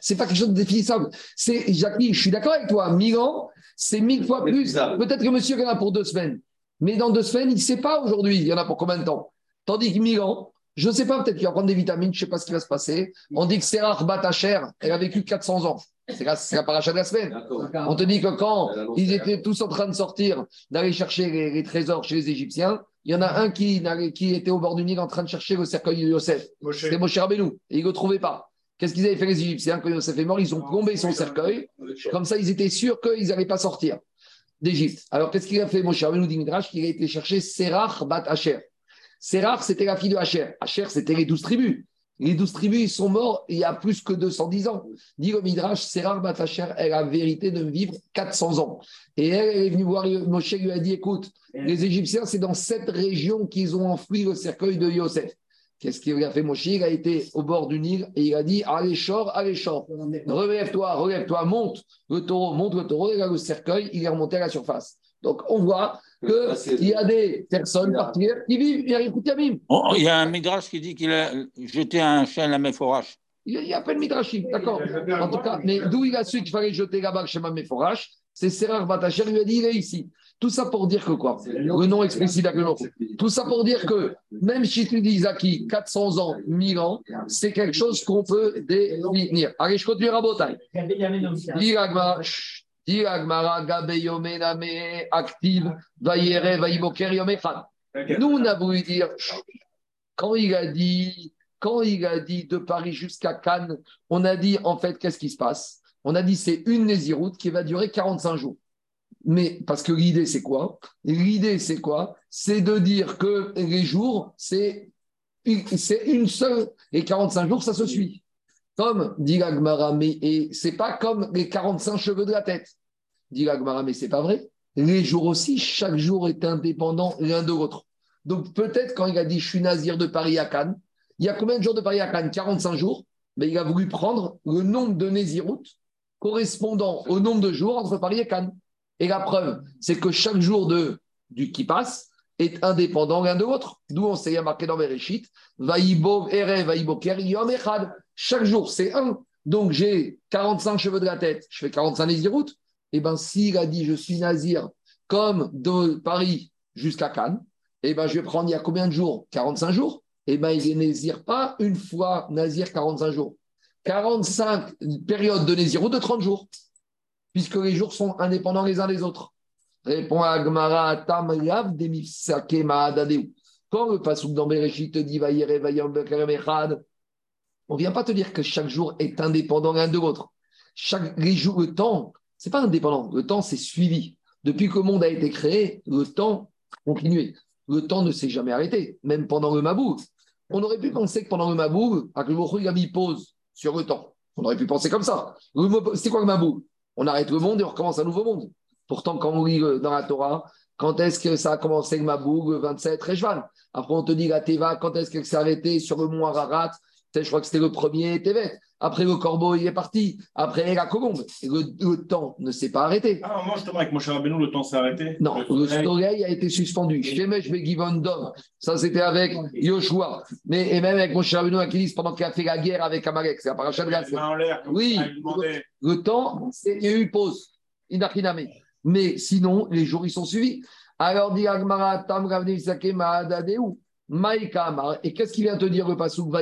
C'est pas quelque chose de définissable. C'est, Jackie, je suis d'accord avec toi, 1000 ans, c'est mille fois plus. Peut-être que monsieur il y en a pour deux semaines, mais dans deux semaines, il ne sait pas aujourd'hui, il y en a pour combien de temps? Tandis que 1000 ans, je ne sais pas, peut-être qu'il va prendre des vitamines, je ne sais pas ce qui va se passer. On dit que Serah Batacher, elle a vécu 400 ans. C'est la, la paracha de la semaine. On te dit que quand ils étaient tous en train de sortir, d'aller chercher les, les trésors chez les Égyptiens, il y en a un qui, était au bord du Nil en train de chercher le cercueil de Yosef. C'était Moshe Rabbeinu. Et ils ne le trouvaient pas. Qu'est-ce qu'ils avaient fait les Égyptiens quand Yosef est mort? Ils ont plombé son cercueil. Comme ça, ils étaient sûrs qu'ils n'allaient pas sortir d'Égypte. Alors, qu'est-ce qu'il a fait Moshe Rabbeinu dit Midrash qu'il a été chercher Serach bat Hacher. Serach, c'était la fille de Hacher. Hacher, c'était les douze tribus. Les douze tribus, ils sont morts il y a plus que 210 ans. Dit le Midrash, Serach bat Hacher, elle a la vérité de vivre 400 ans. Et elle, elle est venue voir Moshe, lui a dit écoute, les Égyptiens, c'est dans cette région qu'ils ont enfoui le cercueil de Yosef. Qu'est-ce qu'il a fait? Moshe Il a été au bord du Nil et il a dit allez, short, allez, short. Relève-toi, relève-toi, monte le taureau, monte le taureau, et là, le cercueil, il est remonté à la surface. Donc, on voit qu'il y a des personnes particulières qui vivent, il y a Rikut Yamim. Oh, Il y a un Midrash qui dit qu'il a jeté un chêne à Mephorash. Il y a- il y a pas de Midrashim, d'accord. En tout cas, mais d'où il a su qu'il fallait jeter là-bas chez Maméforash C'est Serrar Batacher lui a dit il est ici. Tout ça pour dire que quoi Le nom explicite avec le nom. Tout ça pour dire que même si tu dis Zaki, 400 ans, 1000 ans, c'est quelque chose qu'on peut définir. Allez, je continue à Botaï. Active. Nous, on a voulu dire, quand il a dit, quand il a dit de Paris jusqu'à Cannes, on a dit en fait, qu'est-ce qui se passe? On a dit c'est une Nésiroute qui va durer 45 jours. Mais parce que l'idée, c'est quoi? L'idée, c'est quoi? C'est de dire que les jours, c'est une, seule, et 45 jours, ça se suit. Comme dit l'Agmara, mais et c'est pas comme les 45 cheveux de la tête. Dit l'Agmara, mais c'est pas vrai. Les jours aussi, chaque jour est indépendant l'un de l'autre. Donc peut-être quand il a dit je suis nazir de Paris à Cannes, il y a combien de jours de Paris à Cannes? 45 jours. Mais il a voulu prendre le nombre de Néziroutes correspondant au nombre de jours entre Paris et Cannes. Et la preuve, c'est que chaque jour de, du qui passe est indépendant l'un de l'autre. D'où on s'est marqué dans Bereshit, Yom Echad. Chaque jour, c'est un. Donc j'ai 45 cheveux de la tête, je fais 45 Néziroutes. Et bien, s'il a dit je suis nazir comme de Paris jusqu'à Cannes, et ben je vais prendre il y a combien de jours? 45 jours. Et ben il est nazir pas une fois nazir 45 jours. 45 périodes de Nézirut de 30 jours, puisque les jours sont indépendants les uns des autres. Répond Agmara Tam Mahadadeu. Quand le Pasuk dans Bereshit te dit Vayere Echad, on ne vient pas te dire que chaque jour est indépendant l'un de l'autre. Chaque les jours, le temps, c'est pas indépendant. Le temps, c'est suivi. Depuis que le monde a été créé, le temps continuait. Le temps ne s'est jamais arrêté, même pendant le Mabou. On aurait pu penser que pendant le Mabou, Akhlebokhou, il a pause sur le temps. On aurait pu penser comme ça. C'est quoi le Mabou On arrête le monde et on recommence un nouveau monde. Pourtant, quand on lit euh, dans la Torah, quand est-ce que ça a commencé le Mabou Le 27 Rejvan? Après, on te dit la Teva, quand est-ce qu'elle s'est arrêtée sur le mont Ararat? Je crois que c'était le premier Tevet. Après, le corbeau, il est parti. Après, la colombe. Le, le temps ne s'est pas arrêté. Ah, moi, justement, avec mon cher Rabbeinu, le temps s'est arrêté? Non, le soleil? a été suspendu. Shemesh Begivon Dom, ça c'était avec Yoshua. Mais et même avec mon cher Benoît qui dit pendant qu'il a fait la guerre avec Amalek, c'est la paracha de la Oui. il. Le temps, il y a eu une pause. Inachiname. Mais sinon, les jours, ils sont suivis. Alors, dit Agmara, Tam Ravne Sake Mahadadeu. Et qu'est-ce qu'il vient te dire le pasuk?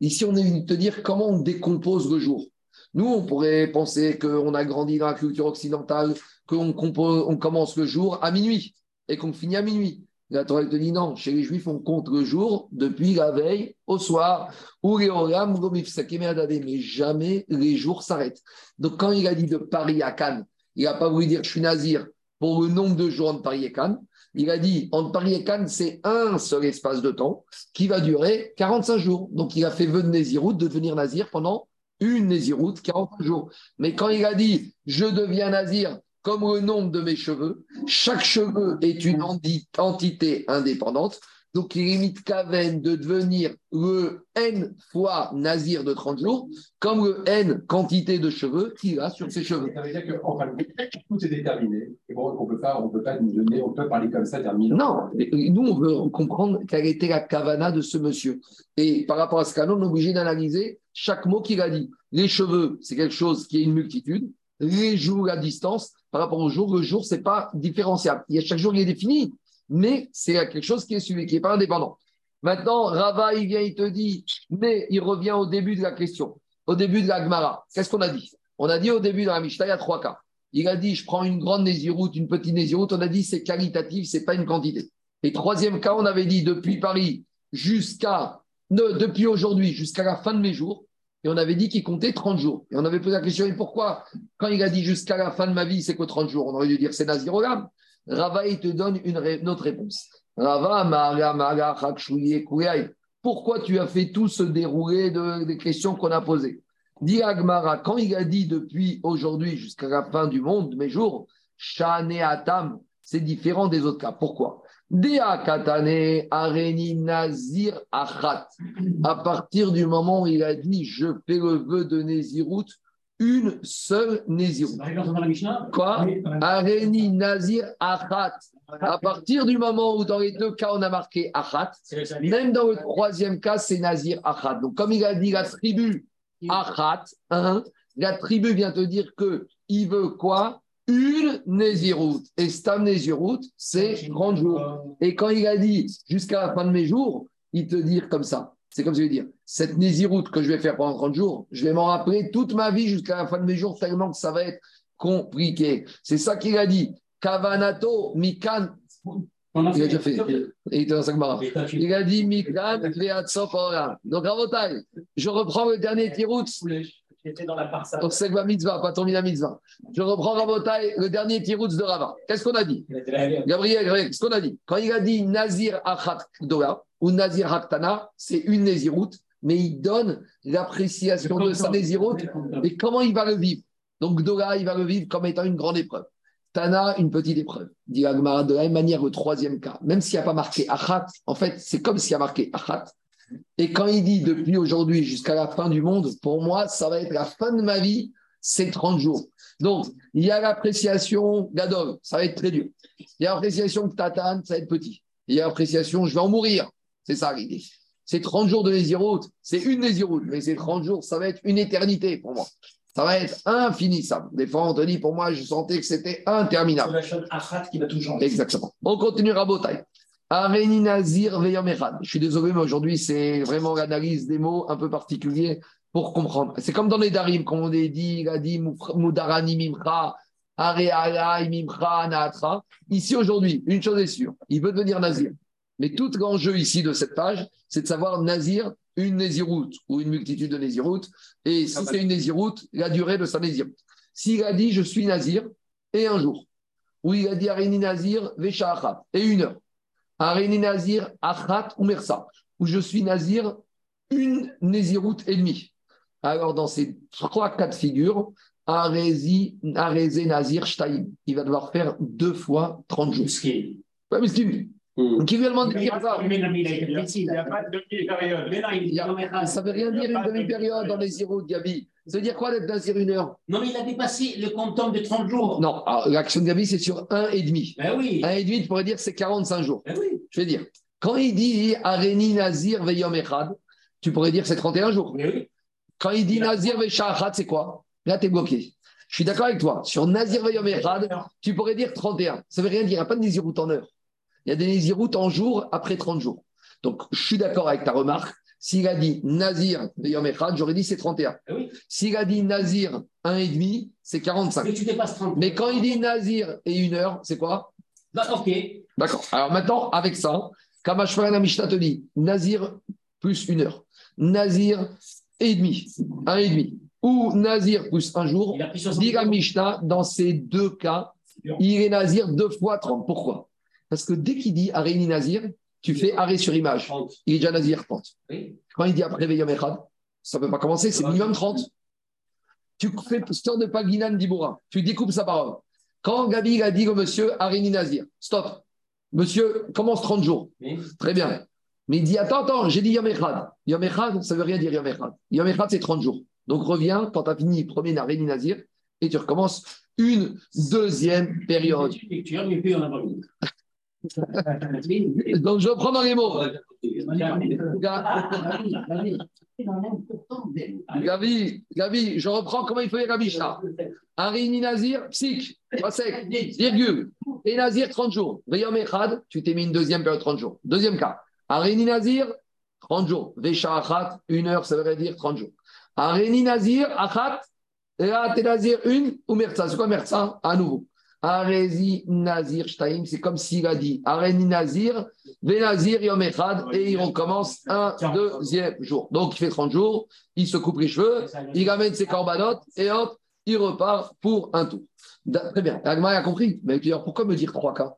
Ici, on est venu te dire comment on décompose le jour. Nous, on pourrait penser qu'on a grandi dans la culture occidentale, qu'on on commence le jour à minuit et qu'on finit à minuit. La Torah te dit non, chez les Juifs, on compte le jour depuis la veille au soir. Mais jamais les jours s'arrêtent. Donc, quand il a dit de Paris à Cannes, il n'a pas voulu dire je suis nazir pour le nombre de jours entre Paris et Cannes. Il a dit entre Paris et Cannes, c'est un seul espace de temps qui va durer 45 jours. Donc, il a fait vœu de Néziroute de devenir nazir pendant une Néziroute, 45 jours. Mais quand il a dit je deviens nazir comme le nombre de mes cheveux, chaque cheveu est une enti- entité indépendante. Donc, il limite Kaven de devenir le N fois nazir de 30 jours, comme le N quantité de cheveux qu'il a sur ses cheveux. Ça veut dire que, enfin, tout est déterminé. Et bon, on peut pas, on peut pas nous donner, on peut parler comme ça ans. Non, nous, on veut comprendre quelle était la kavana de ce monsieur. Et par rapport à ce canon, on est obligé d'analyser chaque mot qu'il a dit. Les cheveux, c'est quelque chose qui est une multitude. Les jours, la distance, par rapport au jour, le jour, c'est pas différenciable. Il y a chaque jour, il est défini, mais c'est quelque chose qui est suivi, qui n'est pas indépendant. Maintenant, Rava, il vient, il te dit, mais il revient au début de la question, au début de la Gemara. Qu'est-ce qu'on a dit? On a dit au début de la Mishnah, il y a trois cas. Il a dit, je prends une grande nésiroute, une petite nésiroute. On a dit, c'est qualitatif, c'est pas une quantité. Et troisième cas, on avait dit, depuis Paris jusqu'à, depuis aujourd'hui jusqu'à la fin de mes jours. Et on avait dit qu'il comptait 30 jours. Et on avait posé la question, et pourquoi? Quand il a dit jusqu'à la fin de ma vie, c'est que 30 jours On aurait dû dire c'est Nazirogam. Rava, il te donne une, autre réponse. Rava, Chakshouye, Kouyai. Pourquoi tu as fait tout ce déroulé de, des questions qu'on a posées? Dit Agmara, quand il a dit depuis aujourd'hui jusqu'à la fin du monde, mes jours, Shane Atam, c'est différent des autres cas. Pourquoi? Dea Katane Areni Nazir Achat. À partir du moment où il a dit je fais le vœu de Nézirout, une seule Mishnah, Quoi Areni Nazir Achat. À partir du moment où dans les deux cas on a marqué Achat, même dans le troisième cas c'est Nazir Achat. Donc comme il a dit la tribu Achat, un, la tribu vient te dire que il veut quoi? Une Nézirout. Et Stam Nézirout, c'est 30 jours. Et quand il a dit jusqu'à la fin de mes jours, il te dit comme ça. C'est comme je vais dire, cette nésiroute que je vais faire pendant 30 jours, je vais m'en rappeler toute ma vie jusqu'à la fin de mes jours, tellement que ça va être compliqué. C'est ça qu'il a dit. Kavanato, Mikan, il a déjà fait. Il Il a dit Mikan, Veatsof, Ora. Donc, Ravotai, je reprends le dernier tirout. J'étais dans la parsa. Donc, mitzvah, pas ton mina mitzvah. Je reprends Ravotai, le dernier tirout de Rava. Qu'est-ce qu'on a dit Gabriel, Gabriel, ce qu'on a dit, quand il a dit Nazir Achat Dola ou Nazir Haktana, c'est une Néziroute, mais il donne l'appréciation de sa Néziroute et comment il va le vivre. Donc Dola, il va le vivre comme étant une grande épreuve. Tana, une petite épreuve. Dit Agmara, de la même manière, le troisième cas, même s'il n'y a pas marqué Achat, en fait, c'est comme s'il y a marqué Achat. Et quand il dit depuis aujourd'hui jusqu'à la fin du monde, pour moi, ça va être la fin de ma vie, c'est 30 jours. Donc, il y a l'appréciation Gadol, ça va être très dur. Il y a l'appréciation Tatan, ça va être petit. Il y a l'appréciation je vais en mourir. C'est ça l'idée. C'est 30 jours de Nésiroute, c'est une Nésiroute, mais ces 30 jours, ça va être une éternité pour moi. Ça va être infinissable. Des fois, on te dit, pour moi, je sentais que c'était C'est interminable. la chose achat qui va tout changer. Exactement. On continue. Areni Nazir Veyom Echad. Je suis désolé, mais aujourd'hui, c'est vraiment l'analyse des mots un peu particulier pour comprendre. C'est comme dans les Darim, comme on dit, il a dit Moudarani Mimcha, Areala Mimcha Naatra. Ici, aujourd'hui, une chose est sûre, il veut devenir Nazir. Mais tout l'enjeu ici de cette page, c'est de savoir Nazir, une Néziroute ou une multitude de Néziroutes. Et si c'est une Néziroute, la durée de sa Néziroute. S'il a dit je suis Nazir et un jour, ou il a dit Areni Nazir Vesha Achat et une heure. Areni Nazir Achat ou Mersa, où je suis Nazir une Néziroute et demie. Alors, dans ces trois cas de figure, Areze Nazir Shtaim, il va devoir faire deux fois 30 jours. Une- Hmm. Qui lui a demandé de dire ça il n'y a pas de demi-période. Ça ne veut rien dire une demi-période dans les Néziroutes, Gabi. Ça veut dire quoi d'être Nazir une heure Non, mais il a dépassé le quantum de 30 jours. Non, l'action de Gabi, c'est sur un et demi. Ben oui. Un et demi, tu pourrais dire c'est 45 jours. Ben oui. Je vais dire, quand il dit Areni Nazir Veyom Echad, tu pourrais dire c'est 31 jours. Mais oui. Quand il dit Nazir Veshachat, c'est quoi? Là, tu es bloqué. Je suis d'accord avec toi. Sur Nazir Veyom Echad, tu pourrais dire 31. Ça veut rien dire. Il n'y a pas de Néziroute en heure. Il y a des Néziroutes en jour après 30 jours. Donc, je suis d'accord avec ta remarque. S'il a dit Nazir Yom Echad, j'aurais dit c'est 31. Ah oui. S'il a dit Nazir 1,5, c'est 45. Mais tu dépasses 30. Mais quand il dit Nazir et une heure, c'est quoi? Bah, ok. D'accord. Alors maintenant, avec ça, Kamashvaran la Mishnah te dit Nazir plus une heure. Nazir et demi, un et demi. Ou Nazir plus un jour. Il a pris 60 Dit la Mishnah, dans ces deux cas, il est Nazir deux fois 30. Pourquoi? Parce que dès qu'il dit Aréni Nazir, tu fais arrêt sur image. 30. Il est déjà Nazir 30. Oui. Quand il dit après Echad, ça ne peut pas commencer, c'est minimum 30. Tu fais histoire de pas Guinan Dibora. Tu découpes sa parole. Quand Gabi a dit au monsieur Aréni Nazir, stop, monsieur commence 30 jours. Très bien. Mais il dit Attends, attends, j'ai dit Yom Echad. Yom Echad, ça ne veut rien dire Yom Echad. Yom Echad, c'est 30 jours. Donc reviens quand tu as fini premier Naréni Nazir et tu recommences une deuxième période. [laughs] Donc je reprends dans les mots. Gabi, Gabi, je reprends comment il faut la Mishnah. Aréni Nazir, psych, pas sec, virgule. Et Nazir, 30 jours. Yom Echad, tu t'es mis une deuxième période 30 jours. Deuxième cas. Aréni Nazir, 30 jours. Vesha une heure, ça veut dire 30 jours. Aréni Nazir, Achat, et Nazir, une, ou Merza. C'est quoi Merza À nouveau. Arézi Nazir Shtaim, c'est comme s'il a dit Aréni Nazir, Venazir Yom Echad, et il recommence un deuxième jour. Donc il fait 30 jours, il se coupe les cheveux, il amène ses corbanotes, et hop, il repart pour un tour. Très bien. Agma a compris. Mais alors, pourquoi me dire trois cas?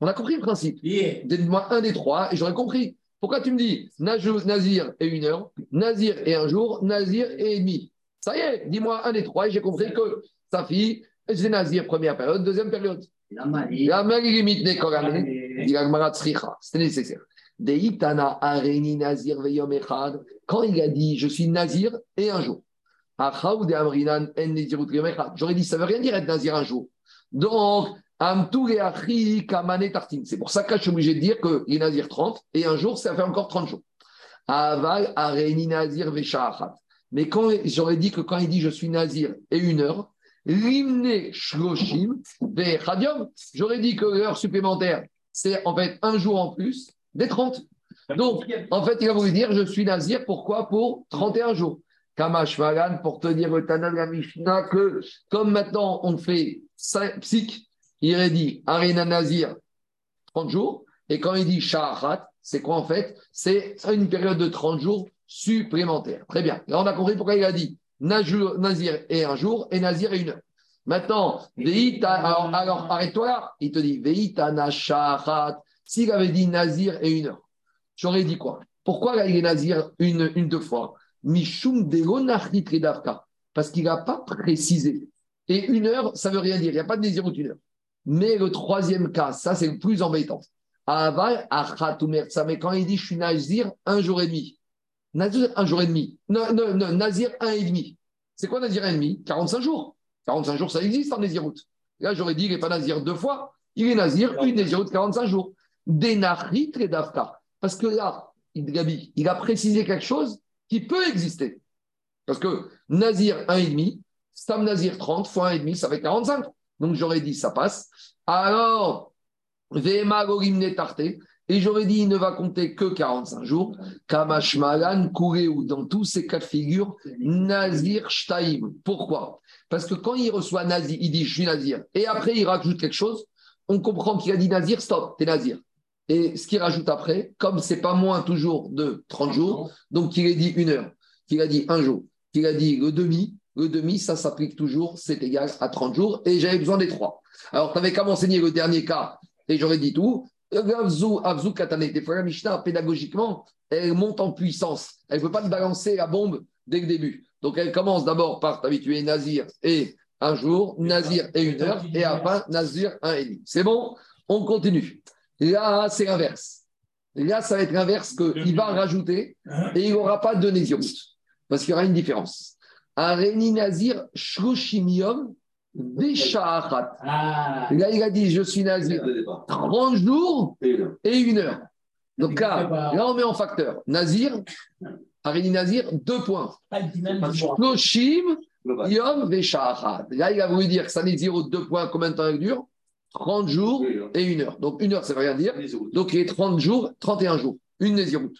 On a compris le principe. Yeah. Donne-moi un des trois et j'aurais compris. Pourquoi tu me dis Nazir et une heure, Nazir et un jour, Nazir et demi? Ça y est, dis-moi un des trois et j'ai compris que sa fille, c'est Nazir première période, deuxième période. La dit la c'était nécessaire. Deitana areni Nazir veyom echad. Quand il a dit je suis Nazir et un jour. Achaou de amrinan en Nazirut veyom echad. J'aurais dit ça veut rien dire être Nazir un jour. Donc. C'est pour ça que je suis obligé de dire qu'il est Nazir 30 et un jour, ça fait encore 30 jours. Aval areni Nazir. Mais quand j'aurais dit que quand il dit je suis Nazir et une heure, Limne shloshim vechadium, j'aurais dit que l'heure supplémentaire, c'est en fait un jour en plus des 30. Donc, en fait, il a voulu dire je suis Nazir, pourquoi? Pour 31 jours. Kamash Magan, pour te dire Mishnah que comme maintenant on fait cinq- psych, il aurait dit Arena Nazir 30 jours, et quand il dit Shahat, c'est quoi en fait? C'est une période de 30 jours supplémentaire. Très bien. Là, on a compris pourquoi il a dit Nazir et un jour et Nazir et une heure. Maintenant, alors, arrête-toi là. Il te dit Veïta Nashahat. S'il avait dit Nazir et une heure, j'aurais dit quoi? Pourquoi là, il est Nazir une, une, deux fois? Mishum. Parce qu'il n'a pas précisé. Et une heure, ça veut rien dire. Il n'y a pas de Nazir ou une heure. Mais le troisième cas, ça, c'est le plus embêtant. Aval. Mais quand il dit je suis Nazir, un jour et demi. Nazir, un jour et demi. Non, non, non, Nazir, un et demi. C'est quoi Nazir un et demi? 45 jours. 45 jours, ça existe en Naziroute. Là, j'aurais dit, il n'est pas Nazir deux fois. Il est Nazir, une Naziroute, 45 jours. Denachrit et Dafka. Parce que là, il, Gabi, il a précisé quelque chose qui peut exister. Parce que Nazir, un et demi, Stam Nazir, 30 fois un et demi, ça fait 45. Donc, j'aurais dit, ça passe. Alors, Vema Gorim. Et j'aurais dit, il ne va compter que 45 jours. Kamash Malan, dans tous ces cas de figure, Nazir Shtaim. Pourquoi? Parce que quand il reçoit Nazir, il dit je suis Nazir, et après il rajoute quelque chose, on comprend qu'il a dit Nazir, stop, t'es Nazir. Et ce qu'il rajoute après, comme c'est pas moins toujours de 30 jours, donc il a dit une heure, qu'il a dit un jour, qu'il a dit le demi, le demi, ça s'applique toujours, c'est égal à 30 jours, et j'avais besoin des trois. Alors, tu n'avais qu'à m'enseigner le dernier cas, et j'aurais dit tout. Avzu, Avzu Katane, des fois la Mishnah, pédagogiquement, elle monte en puissance. Elle ne peut pas te balancer la bombe dès le début. Donc elle commence d'abord par t'habituer Nazir et un jour, Nazir et une heure, et après Nazir un et demi. C'est bon? On continue. Là, c'est l'inverse. Là, ça va être l'inverse qu'il va rajouter et il n'y aura pas de Nézirut. Parce qu'il y aura une différence. Un Réni Nazir, Béchaachat. Ah, Là, il a dit Je suis Nazir 30 jours et une heure. Donc là, là, on met en facteur. Nazir, Aréni Nazir, deux points. Droit. Shloshim, Yom, Béchaachat. Là, il a voulu dire que ça n'est zéro, deux points, combien de temps il dure? 30 jours et une heure. Donc une heure, ça ne veut rien dire. Donc il est 30 jours, 31 jours. Une Néziroute.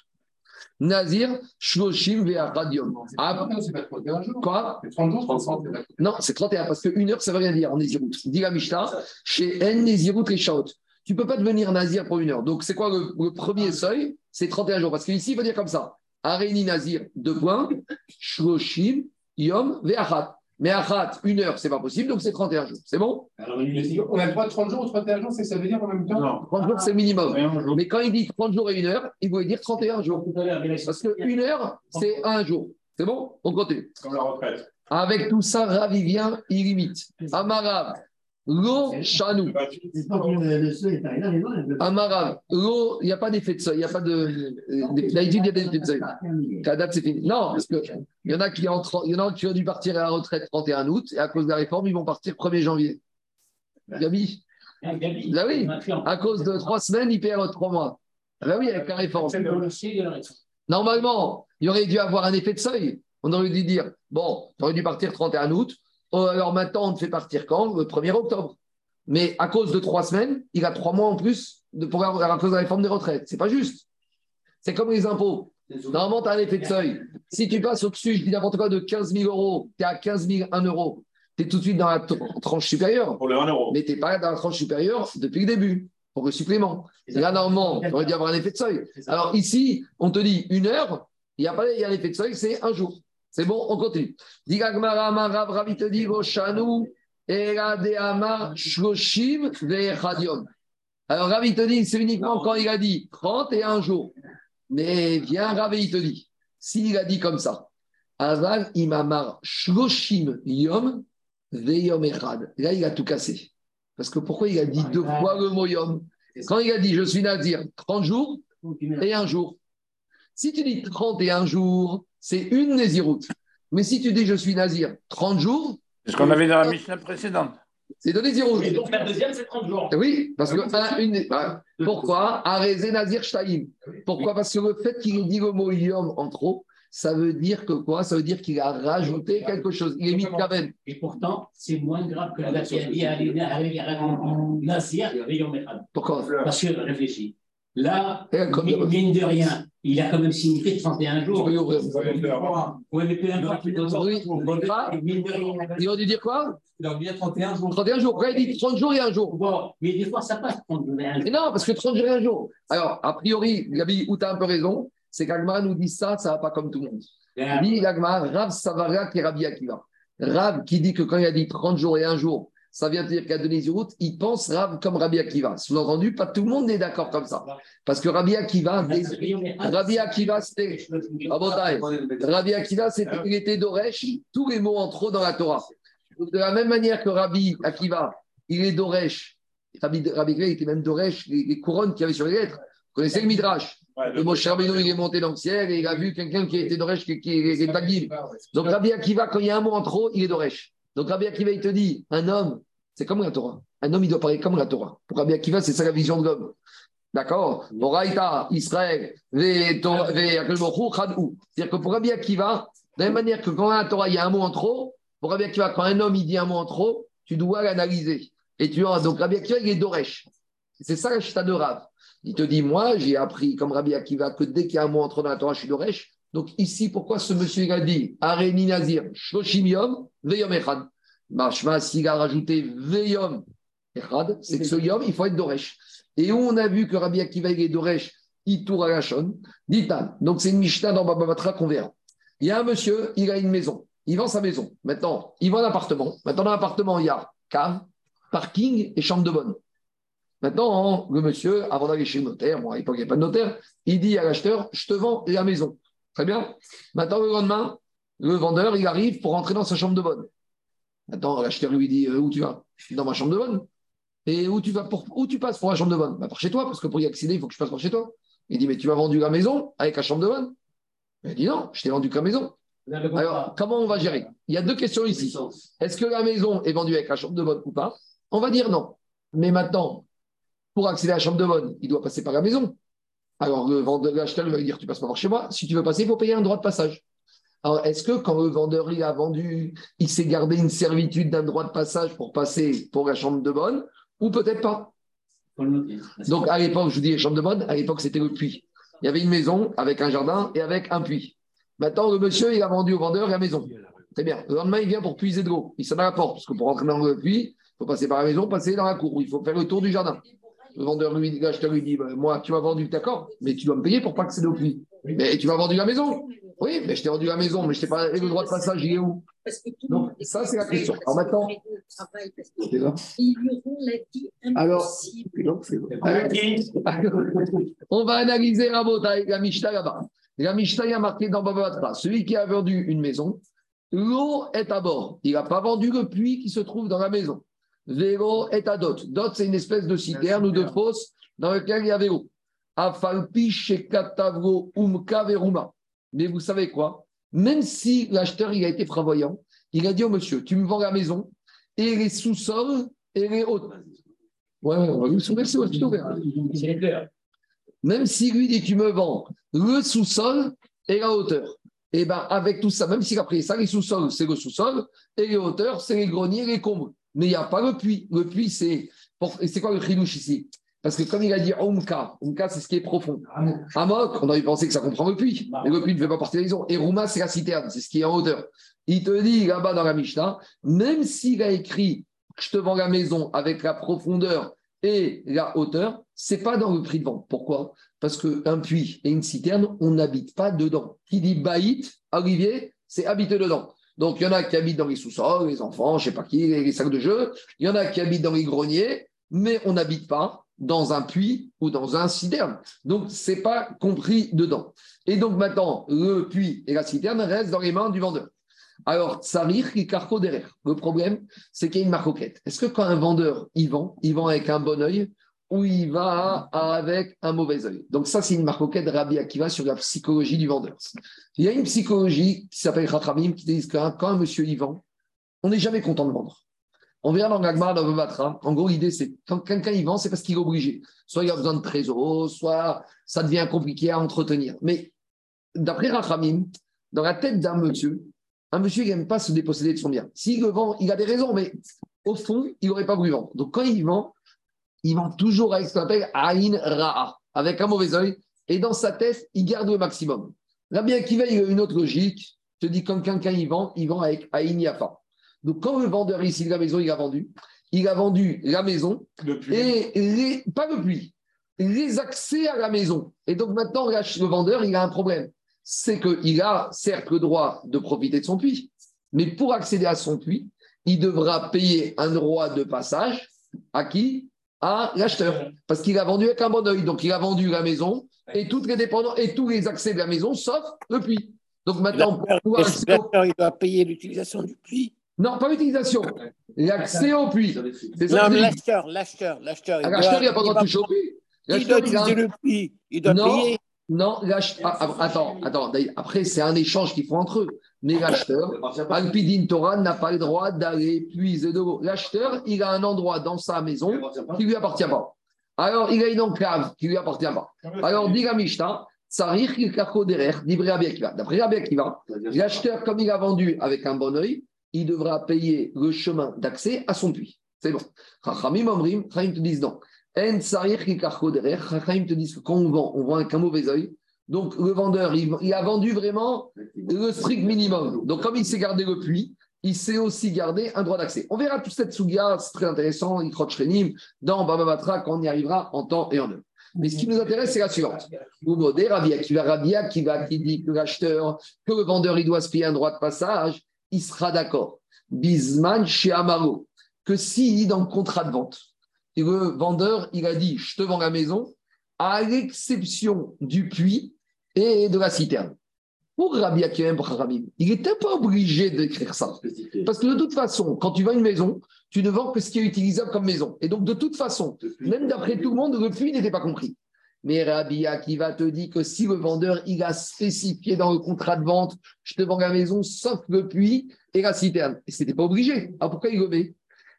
Nazir, Shloshim Ve'achadium. Ah, C'est pas 31 jours. quoi C'est 30 jours, 30 jours. Non, c'est 31, parce qu'une heure, ça veut rien dire en Nézirut. Dit la Mishnah, chez En Nézirut Rishaot. Tu ne peux pas devenir Nazir pour une heure. Donc, c'est quoi le, le premier seuil? C'est 31 jours. Parce qu'ici, il faut dire comme ça Areni Nazir, deux points, Shloshim, Yom, Ve'achat. Mais Achat, une heure, c'est pas possible, donc c'est 31 jours. C'est bon? Alors, il On a le droit de 30 jours ou 31 jours, c'est que ça veut dire en même temps? Non. 30 jours, c'est le minimum. Mais quand il dit 30 jours et une heure, il voulait dire 31 jours. à Parce qu'une heure, c'est un jour. C'est bon? On continue. Comme la retraite. Avec tout ça, Rav, il vient, il limite. Amarav, Lo Shanou. Amarav, Lo, il n'y a pas d'effet de seuil, il n'y a pas de. euh, D'habitude, il y a des effets de seuil. La date, c'est fini. Non, parce qu'il y en a qui ont, il y en a qui ont dû partir à la retraite 31 août, et à cause de la réforme, ils vont partir 1er janvier. Gabi, Ah, Gabi, Bah oui. à cause de trois semaines, il perd trois mois. Ah bah oui, avec la réforme. Normalement, il aurait dû avoir un effet de seuil. On aurait dû dire, bon, tu aurais dû partir 31 août, alors maintenant on te fait partir quand? Le 1er octobre. Mais à cause de trois semaines, il a trois mois en plus de pour avoir à cause de la réforme des retraites. C'est pas juste. C'est comme les impôts. Normalement, tu as un effet de seuil. Si tu passes au-dessus, je dis n'importe quoi, de 15 000 euros, tu es à 15 000, 1 euro, tu es tout de suite dans la tr- tranche supérieure. Pour le 1 euro. Mais tu n'es pas dans la tranche supérieure depuis le début, pour le supplément. Et là, normalement, tu aurais dû avoir un effet de seuil. Alors ici, on te dit une heure, il y a pas il y a l'effet de seuil, c'est un jour. C'est bon, on continue. Alors Ravi te dit, c'est uniquement quand il a dit 31 jours. Mais viens, Ravi, te dit, s'il a dit comme ça, Aval Imamar Shloshim Yom Veyom Echad. Là, il a tout cassé. Parce que pourquoi il a dit deux fois le mot Yom? Quand il a dit je suis Nazir 30 jours et un jour. Si tu dis 31 jours, c'est une Néziroute. Mais si tu dis je suis Nazir 30 jours, C'est ce qu'on avait dans la Mishnah précédente. c'est de Néziroute. Et donc, la deuxième, c'est 30 jours. Oui, parce que un, une, ah, pourquoi Arezé Nazir Shtaïm. Pourquoi? Parce que le fait qu'il ait dit le mot Yom en trop, ça veut dire que quoi? Ça veut dire qu'il a rajouté quelque chose. Il est mis quand même. Et pourtant, c'est moins grave que la date qui a dit Yom. Pourquoi? Parce que réfléchis. Là, mine de rien, il a quand même signifié 31 Tu jours. Oui, mais peu importe. Rien. Ils ont dû dire quoi Il a oublié 31 jours. 31 jours. Il dit 30 jours et un jour Bon, mais des fois, ça passe 30 jours. Mais non, parce que 30 jours et un jour. Alors, a priori, Gabi, où tu as un peu raison, c'est qu'Agmara nous dit ça, ça va pas comme tout le monde. Dit l'Agmara, Rav Savara qui est Rabbi Akiva. Rav qui dit que quand il a dit 30 jours et un jour, ça vient de dire qu'à route, il pense Rav comme Rabbi Akiva. Sous-entendu, pas tout le monde est d'accord comme ça. Parce que Rabbi Akiva, Rabbi Akiva, c'était. Rabotai, Rabbi Akiva, c'était- il était d'Oresh, tous les mots en trop dans la Torah. De la même manière que Rabbi Akiva, il est d'Oresh. Rabbi, Rabbi Akiva, il était même d'Oresh, les, les couronnes qu'il y avait sur les lettres. Vous connaissez le Midrash? Ouais, Le Moshe Rabbeinu, il est monté dans le ciel et il a vu quelqu'un qui était d'Oresh, qui, qui est Tagil. Donc Rabbi Akiva, quand il y a un mot en trop, il est d'Oresh. Donc Rabbi Akiva, il te dit, un homme, c'est comme la Torah. Un homme, il doit parler comme la Torah. Pour Rabbi Akiva, c'est ça la vision de l'homme. D'accord? Moraïta, Israël. C'est-à-dire que pour Rabbi Akiva, de la même manière que quand la Torah, il y a un mot en trop, pour Rabbi Akiva, quand un homme, il dit un mot en trop, tu dois l'analyser. Et tu vois, donc Rabbi Akiva, il est d'Oresh. C'est ça la chita de Rav. Il te dit, moi, j'ai appris, comme Rabbi Akiva, que dès qu'il y a un mot en trop dans la Torah, je suis d'Oresh. Donc ici, pourquoi ce monsieur il a dit Areni Nazir, Shoshim Yom, Veyom Echad Mashma, s'il a rajouté Veyom Echad, c'est que ce Yom, il faut être d'Oresh. Et où on a vu que Rabbi Akiva il est d'Oresh, Itour Agashon, Ditan. Donc c'est une Mishnah dans Baba Batra qu'on verra. Il y a un monsieur, il a une maison. Il vend sa maison. Maintenant, il vend un appartement. Maintenant, dans l'appartement, il y a cave, parking et chambre de bonne. Maintenant, le monsieur, avant d'aller chez le notaire, bon, à l'époque, il n'y a pas de notaire, il dit à l'acheteur Je te vends la maison. Très bien. Maintenant, le lendemain, le vendeur, il arrive pour rentrer dans sa chambre de bonne. Maintenant, l'acheteur lui dit euh, Où tu vas? Dans ma chambre de bonne. Et où tu vas pour, où tu passes pour la chambre de bonne? Bah, Par chez toi, parce que pour y accéder, il faut que je passe par chez toi. Il dit Mais tu m'as vendu la maison avec la chambre de bonne? Il dit Non, je t'ai vendu que la maison. Alors, comment on va gérer? Il y a deux questions ici. Est-ce que la maison est vendue avec la chambre de bonne ou pas? On va dire non. Mais maintenant, pour accéder à la chambre de bonne, il doit passer par la maison. Alors, le vendeur, l'acheteur il va lui dire Tu passes pas par chez moi. Si tu veux passer, il faut payer un droit de passage. Alors, est-ce que quand le vendeur il a vendu, il s'est gardé une servitude d'un droit de passage pour passer pour la chambre de bonne ou peut-être pas? Donc, à l'époque, je vous dis chambre de bonne, à l'époque, c'était le puits. Il y avait une maison avec un jardin et avec un puits. Maintenant, le monsieur, il a vendu au vendeur la maison. Très bien. Le lendemain, il vient pour puiser de l'eau. Il sonne à la porte, parce que pour rentrer dans le puits, il faut passer par la maison, passer dans la cour. Il faut faire le tour du jardin. Le vendeur, lui, l'acheteur lui dit bah, Moi, tu m'as vendu, d'accord, mais tu dois me payer pour pas accéder au puits. Mais tu m'as vendu la maison Oui, mais je t'ai vendu la maison, mais je t'ai pas le droit de passage, il est où Donc, ça, c'est la question. Alors maintenant. C'est Alors, c'est vrai. [laughs] On va analyser Rabotai, la Mishnah là-bas. La Mishnah a marqué dans Baba Batra, celui qui a vendu une maison, l'eau est à bord. Il n'a pas vendu le puits qui se trouve dans la maison. Vélo est à dot. Dot, c'est une espèce de citerne ou de fosse dans laquelle il y avait l'eau. Afalpi shekatavro umka veruma. Mais vous savez quoi? Même si l'acheteur il a été prévoyant, il a dit au monsieur, tu me vends la maison et les sous-sols et les hautes. Ouais, ouais, on va vous soumettre, c'est les fleurs. Même si lui dit tu me vends le sous-sol et la hauteur, et bien avec tout ça, même s'il a pris ça, les sous-sols, c'est le sous-sol, et les hauteurs, c'est les greniers, les combles. Mais il n'y a pas le puits. Le puits, c'est. pour- C'est quoi le chidouche ici? Parce que comme il a dit Omka, Omka, c'est ce qui est profond. Amok, on aurait pensé que ça comprend le puits. Mais le puits ne fait pas partie de la maison. Et Rouma, c'est la citerne, c'est ce qui est en hauteur. Il te dit là-bas dans la Mishnah, même s'il a écrit je te vends la maison avec la profondeur et la hauteur, c'est pas dans le prix de vente. Pourquoi? Parce qu'un puits et une citerne, on n'habite pas dedans. Qui dit baït, Olivier, c'est habiter dedans. Donc il y en a qui habitent dans les sous-sols, les enfants, je sais pas qui, les, sacs de jeu. Il y en a qui habitent dans les greniers, mais on n'habite pas dans un puits ou dans un citerne. Donc c'est pas compris dedans. Et donc maintenant, le puits et la citerne restent dans les mains du vendeur. Alors, Tsarir qui carco derrière. Le problème, c'est qu'il y a une marcoquette. Est-ce que quand un vendeur il vend, il vend avec un bon œil ou il va avec un mauvais œil Donc ça, c'est une marcoquette de Rabbi Akiva sur la psychologie du vendeur. Il y a une psychologie qui s'appelle Chachamim qui dit que quand un monsieur y vend, on n'est jamais content de vendre. On verra dans l'Agmar, dans le Batra. En gros, l'idée, c'est quand quelqu'un y vend, c'est parce qu'il est obligé. Soit il a besoin de trésor, soit ça devient compliqué à entretenir. Mais d'après Rachamim, dans la tête d'un monsieur, un monsieur, n'aime pas se déposséder de son bien. S'il le vend, il a des raisons, mais au fond, il n'aurait pas voulu vendre. Donc quand il vend, il vend toujours avec ce qu'on appelle Aïn Ra'a, avec un mauvais œil, et dans sa tête, il garde le maximum. Là, bien qu'il il a une autre logique, je te dis, quand quelqu'un il vend, il vend avec Aïn Yafa. Donc quand le vendeur ici de la maison, il a vendu, il a vendu la maison Depuis. et les, pas le puits, les accès à la maison. Et donc maintenant, le vendeur, il a un problème. C'est qu'il a certes le droit de profiter de son puits, mais pour accéder à son puits, il devra payer un droit de passage à qui? À l'acheteur. Parce qu'il a vendu avec un bon oeil. Donc il a vendu la maison et toutes les dépendances et tous les accès de la maison, sauf le puits. Donc maintenant, pour pouvoir accéder au- L'acheteur, il doit payer l'utilisation du puits. Non, pas l'utilisation. L'accès au puits. C'est ça Non, l'acheteur, l'acheteur, l'acheteur. L'acheteur, il n'a pas le droit de doit- toucher au puits. Il doit utiliser le puits. Il doit Non, payer. Non, l'ach- ah, attends, attends. Après, c'est un échange qu'ils font entre eux. Mais l'acheteur, Alpidin Torah n'a pas le droit d'aller puiser de l'eau. L'acheteur, il a un endroit dans sa maison qui ne lui appartient pas. Alors, il a une enclave qui ne lui appartient pas. Alors, dit la Mishnah, kako derrière. D'après Rabbi Akiva, l'acheteur, comme il a vendu avec un bon œil, il devra payer le chemin d'accès à son puits. C'est bon. Chachamim Omrim, Chachamim te disent non. En te disent que quand on vend, on vend avec un mauvais œil. Donc, le vendeur, il, il a vendu vraiment le strict minimum. Donc, comme il s'est gardé le puits, il s'est aussi gardé un droit d'accès. On verra toute cette souga, c'est très intéressant, Ikrot Shrenim, dans Baba Batra, quand on y arrivera en temps et en heure. Mais ce qui nous intéresse, c'est la suivante. Oumodé, Rabia, qui va Rabia, qui va, qui dit que l'acheteur, que le vendeur, il doit se payer un droit de passage, il sera d'accord. Bisman chez Amaro, que si dans le contrat de vente, et le vendeur, il a dit, je te vends la maison, à l'exception du puits et de la citerne. Pour Rabbi Akiva il n'était pas obligé d'écrire ça. Parce que de toute façon, quand tu vends une maison, tu ne vends que ce qui est utilisable comme maison. Et donc, de toute façon, même d'après tout le monde, le puits n'était pas compris. Mais Rabbi Akiva te dit que si le vendeur, il a spécifié dans le contrat de vente, je te vends la maison sauf le puits et la citerne. Et ce n'était pas obligé. Alors pourquoi il le met?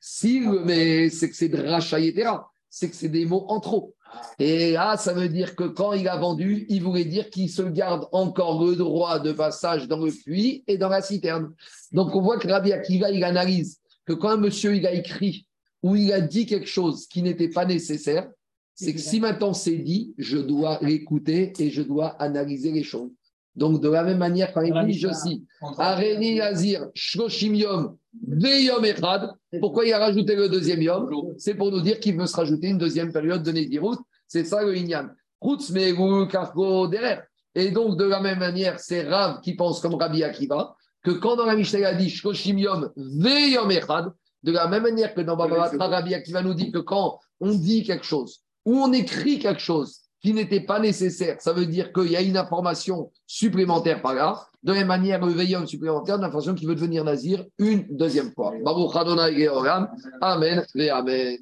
S'il le met, c'est que c'est de rachat etc. C'est que c'est des mots en trop. Et là, ça veut dire que quand il a vendu, il voulait dire qu'il se garde encore le droit de passage dans le puits et dans la citerne. Donc on voit que Rabbi Akiva, il analyse que quand un monsieur il a écrit ou il a dit quelque chose qui n'était pas nécessaire, c'est que si maintenant c'est dit, je dois l'écouter et je dois analyser les choses. Donc, de la même manière, par exemple, je cite Areni Azir, Shloshim Yom, Echad. Pourquoi il a rajouté le deuxième Yom? C'est pour nous dire qu'il veut se rajouter une deuxième période de Nézirut. C'est ça le Inyan. Et donc, de la même manière, c'est Rav qui pense comme Rabbi Akiva, que quand dans la Mishnah a dit Shloshim Yom, Veyom Echad, de la même manière que dans Baba Rabbi Akiva nous dit que quand on dit quelque chose ou on écrit quelque chose qui n'était pas nécessaire, ça veut dire qu'il y a une information supplémentaire par là. De la même manière, le veillon supplémentaire d'information qui veut devenir nazir une deuxième fois. Baruch Adonai. Amen. Amen.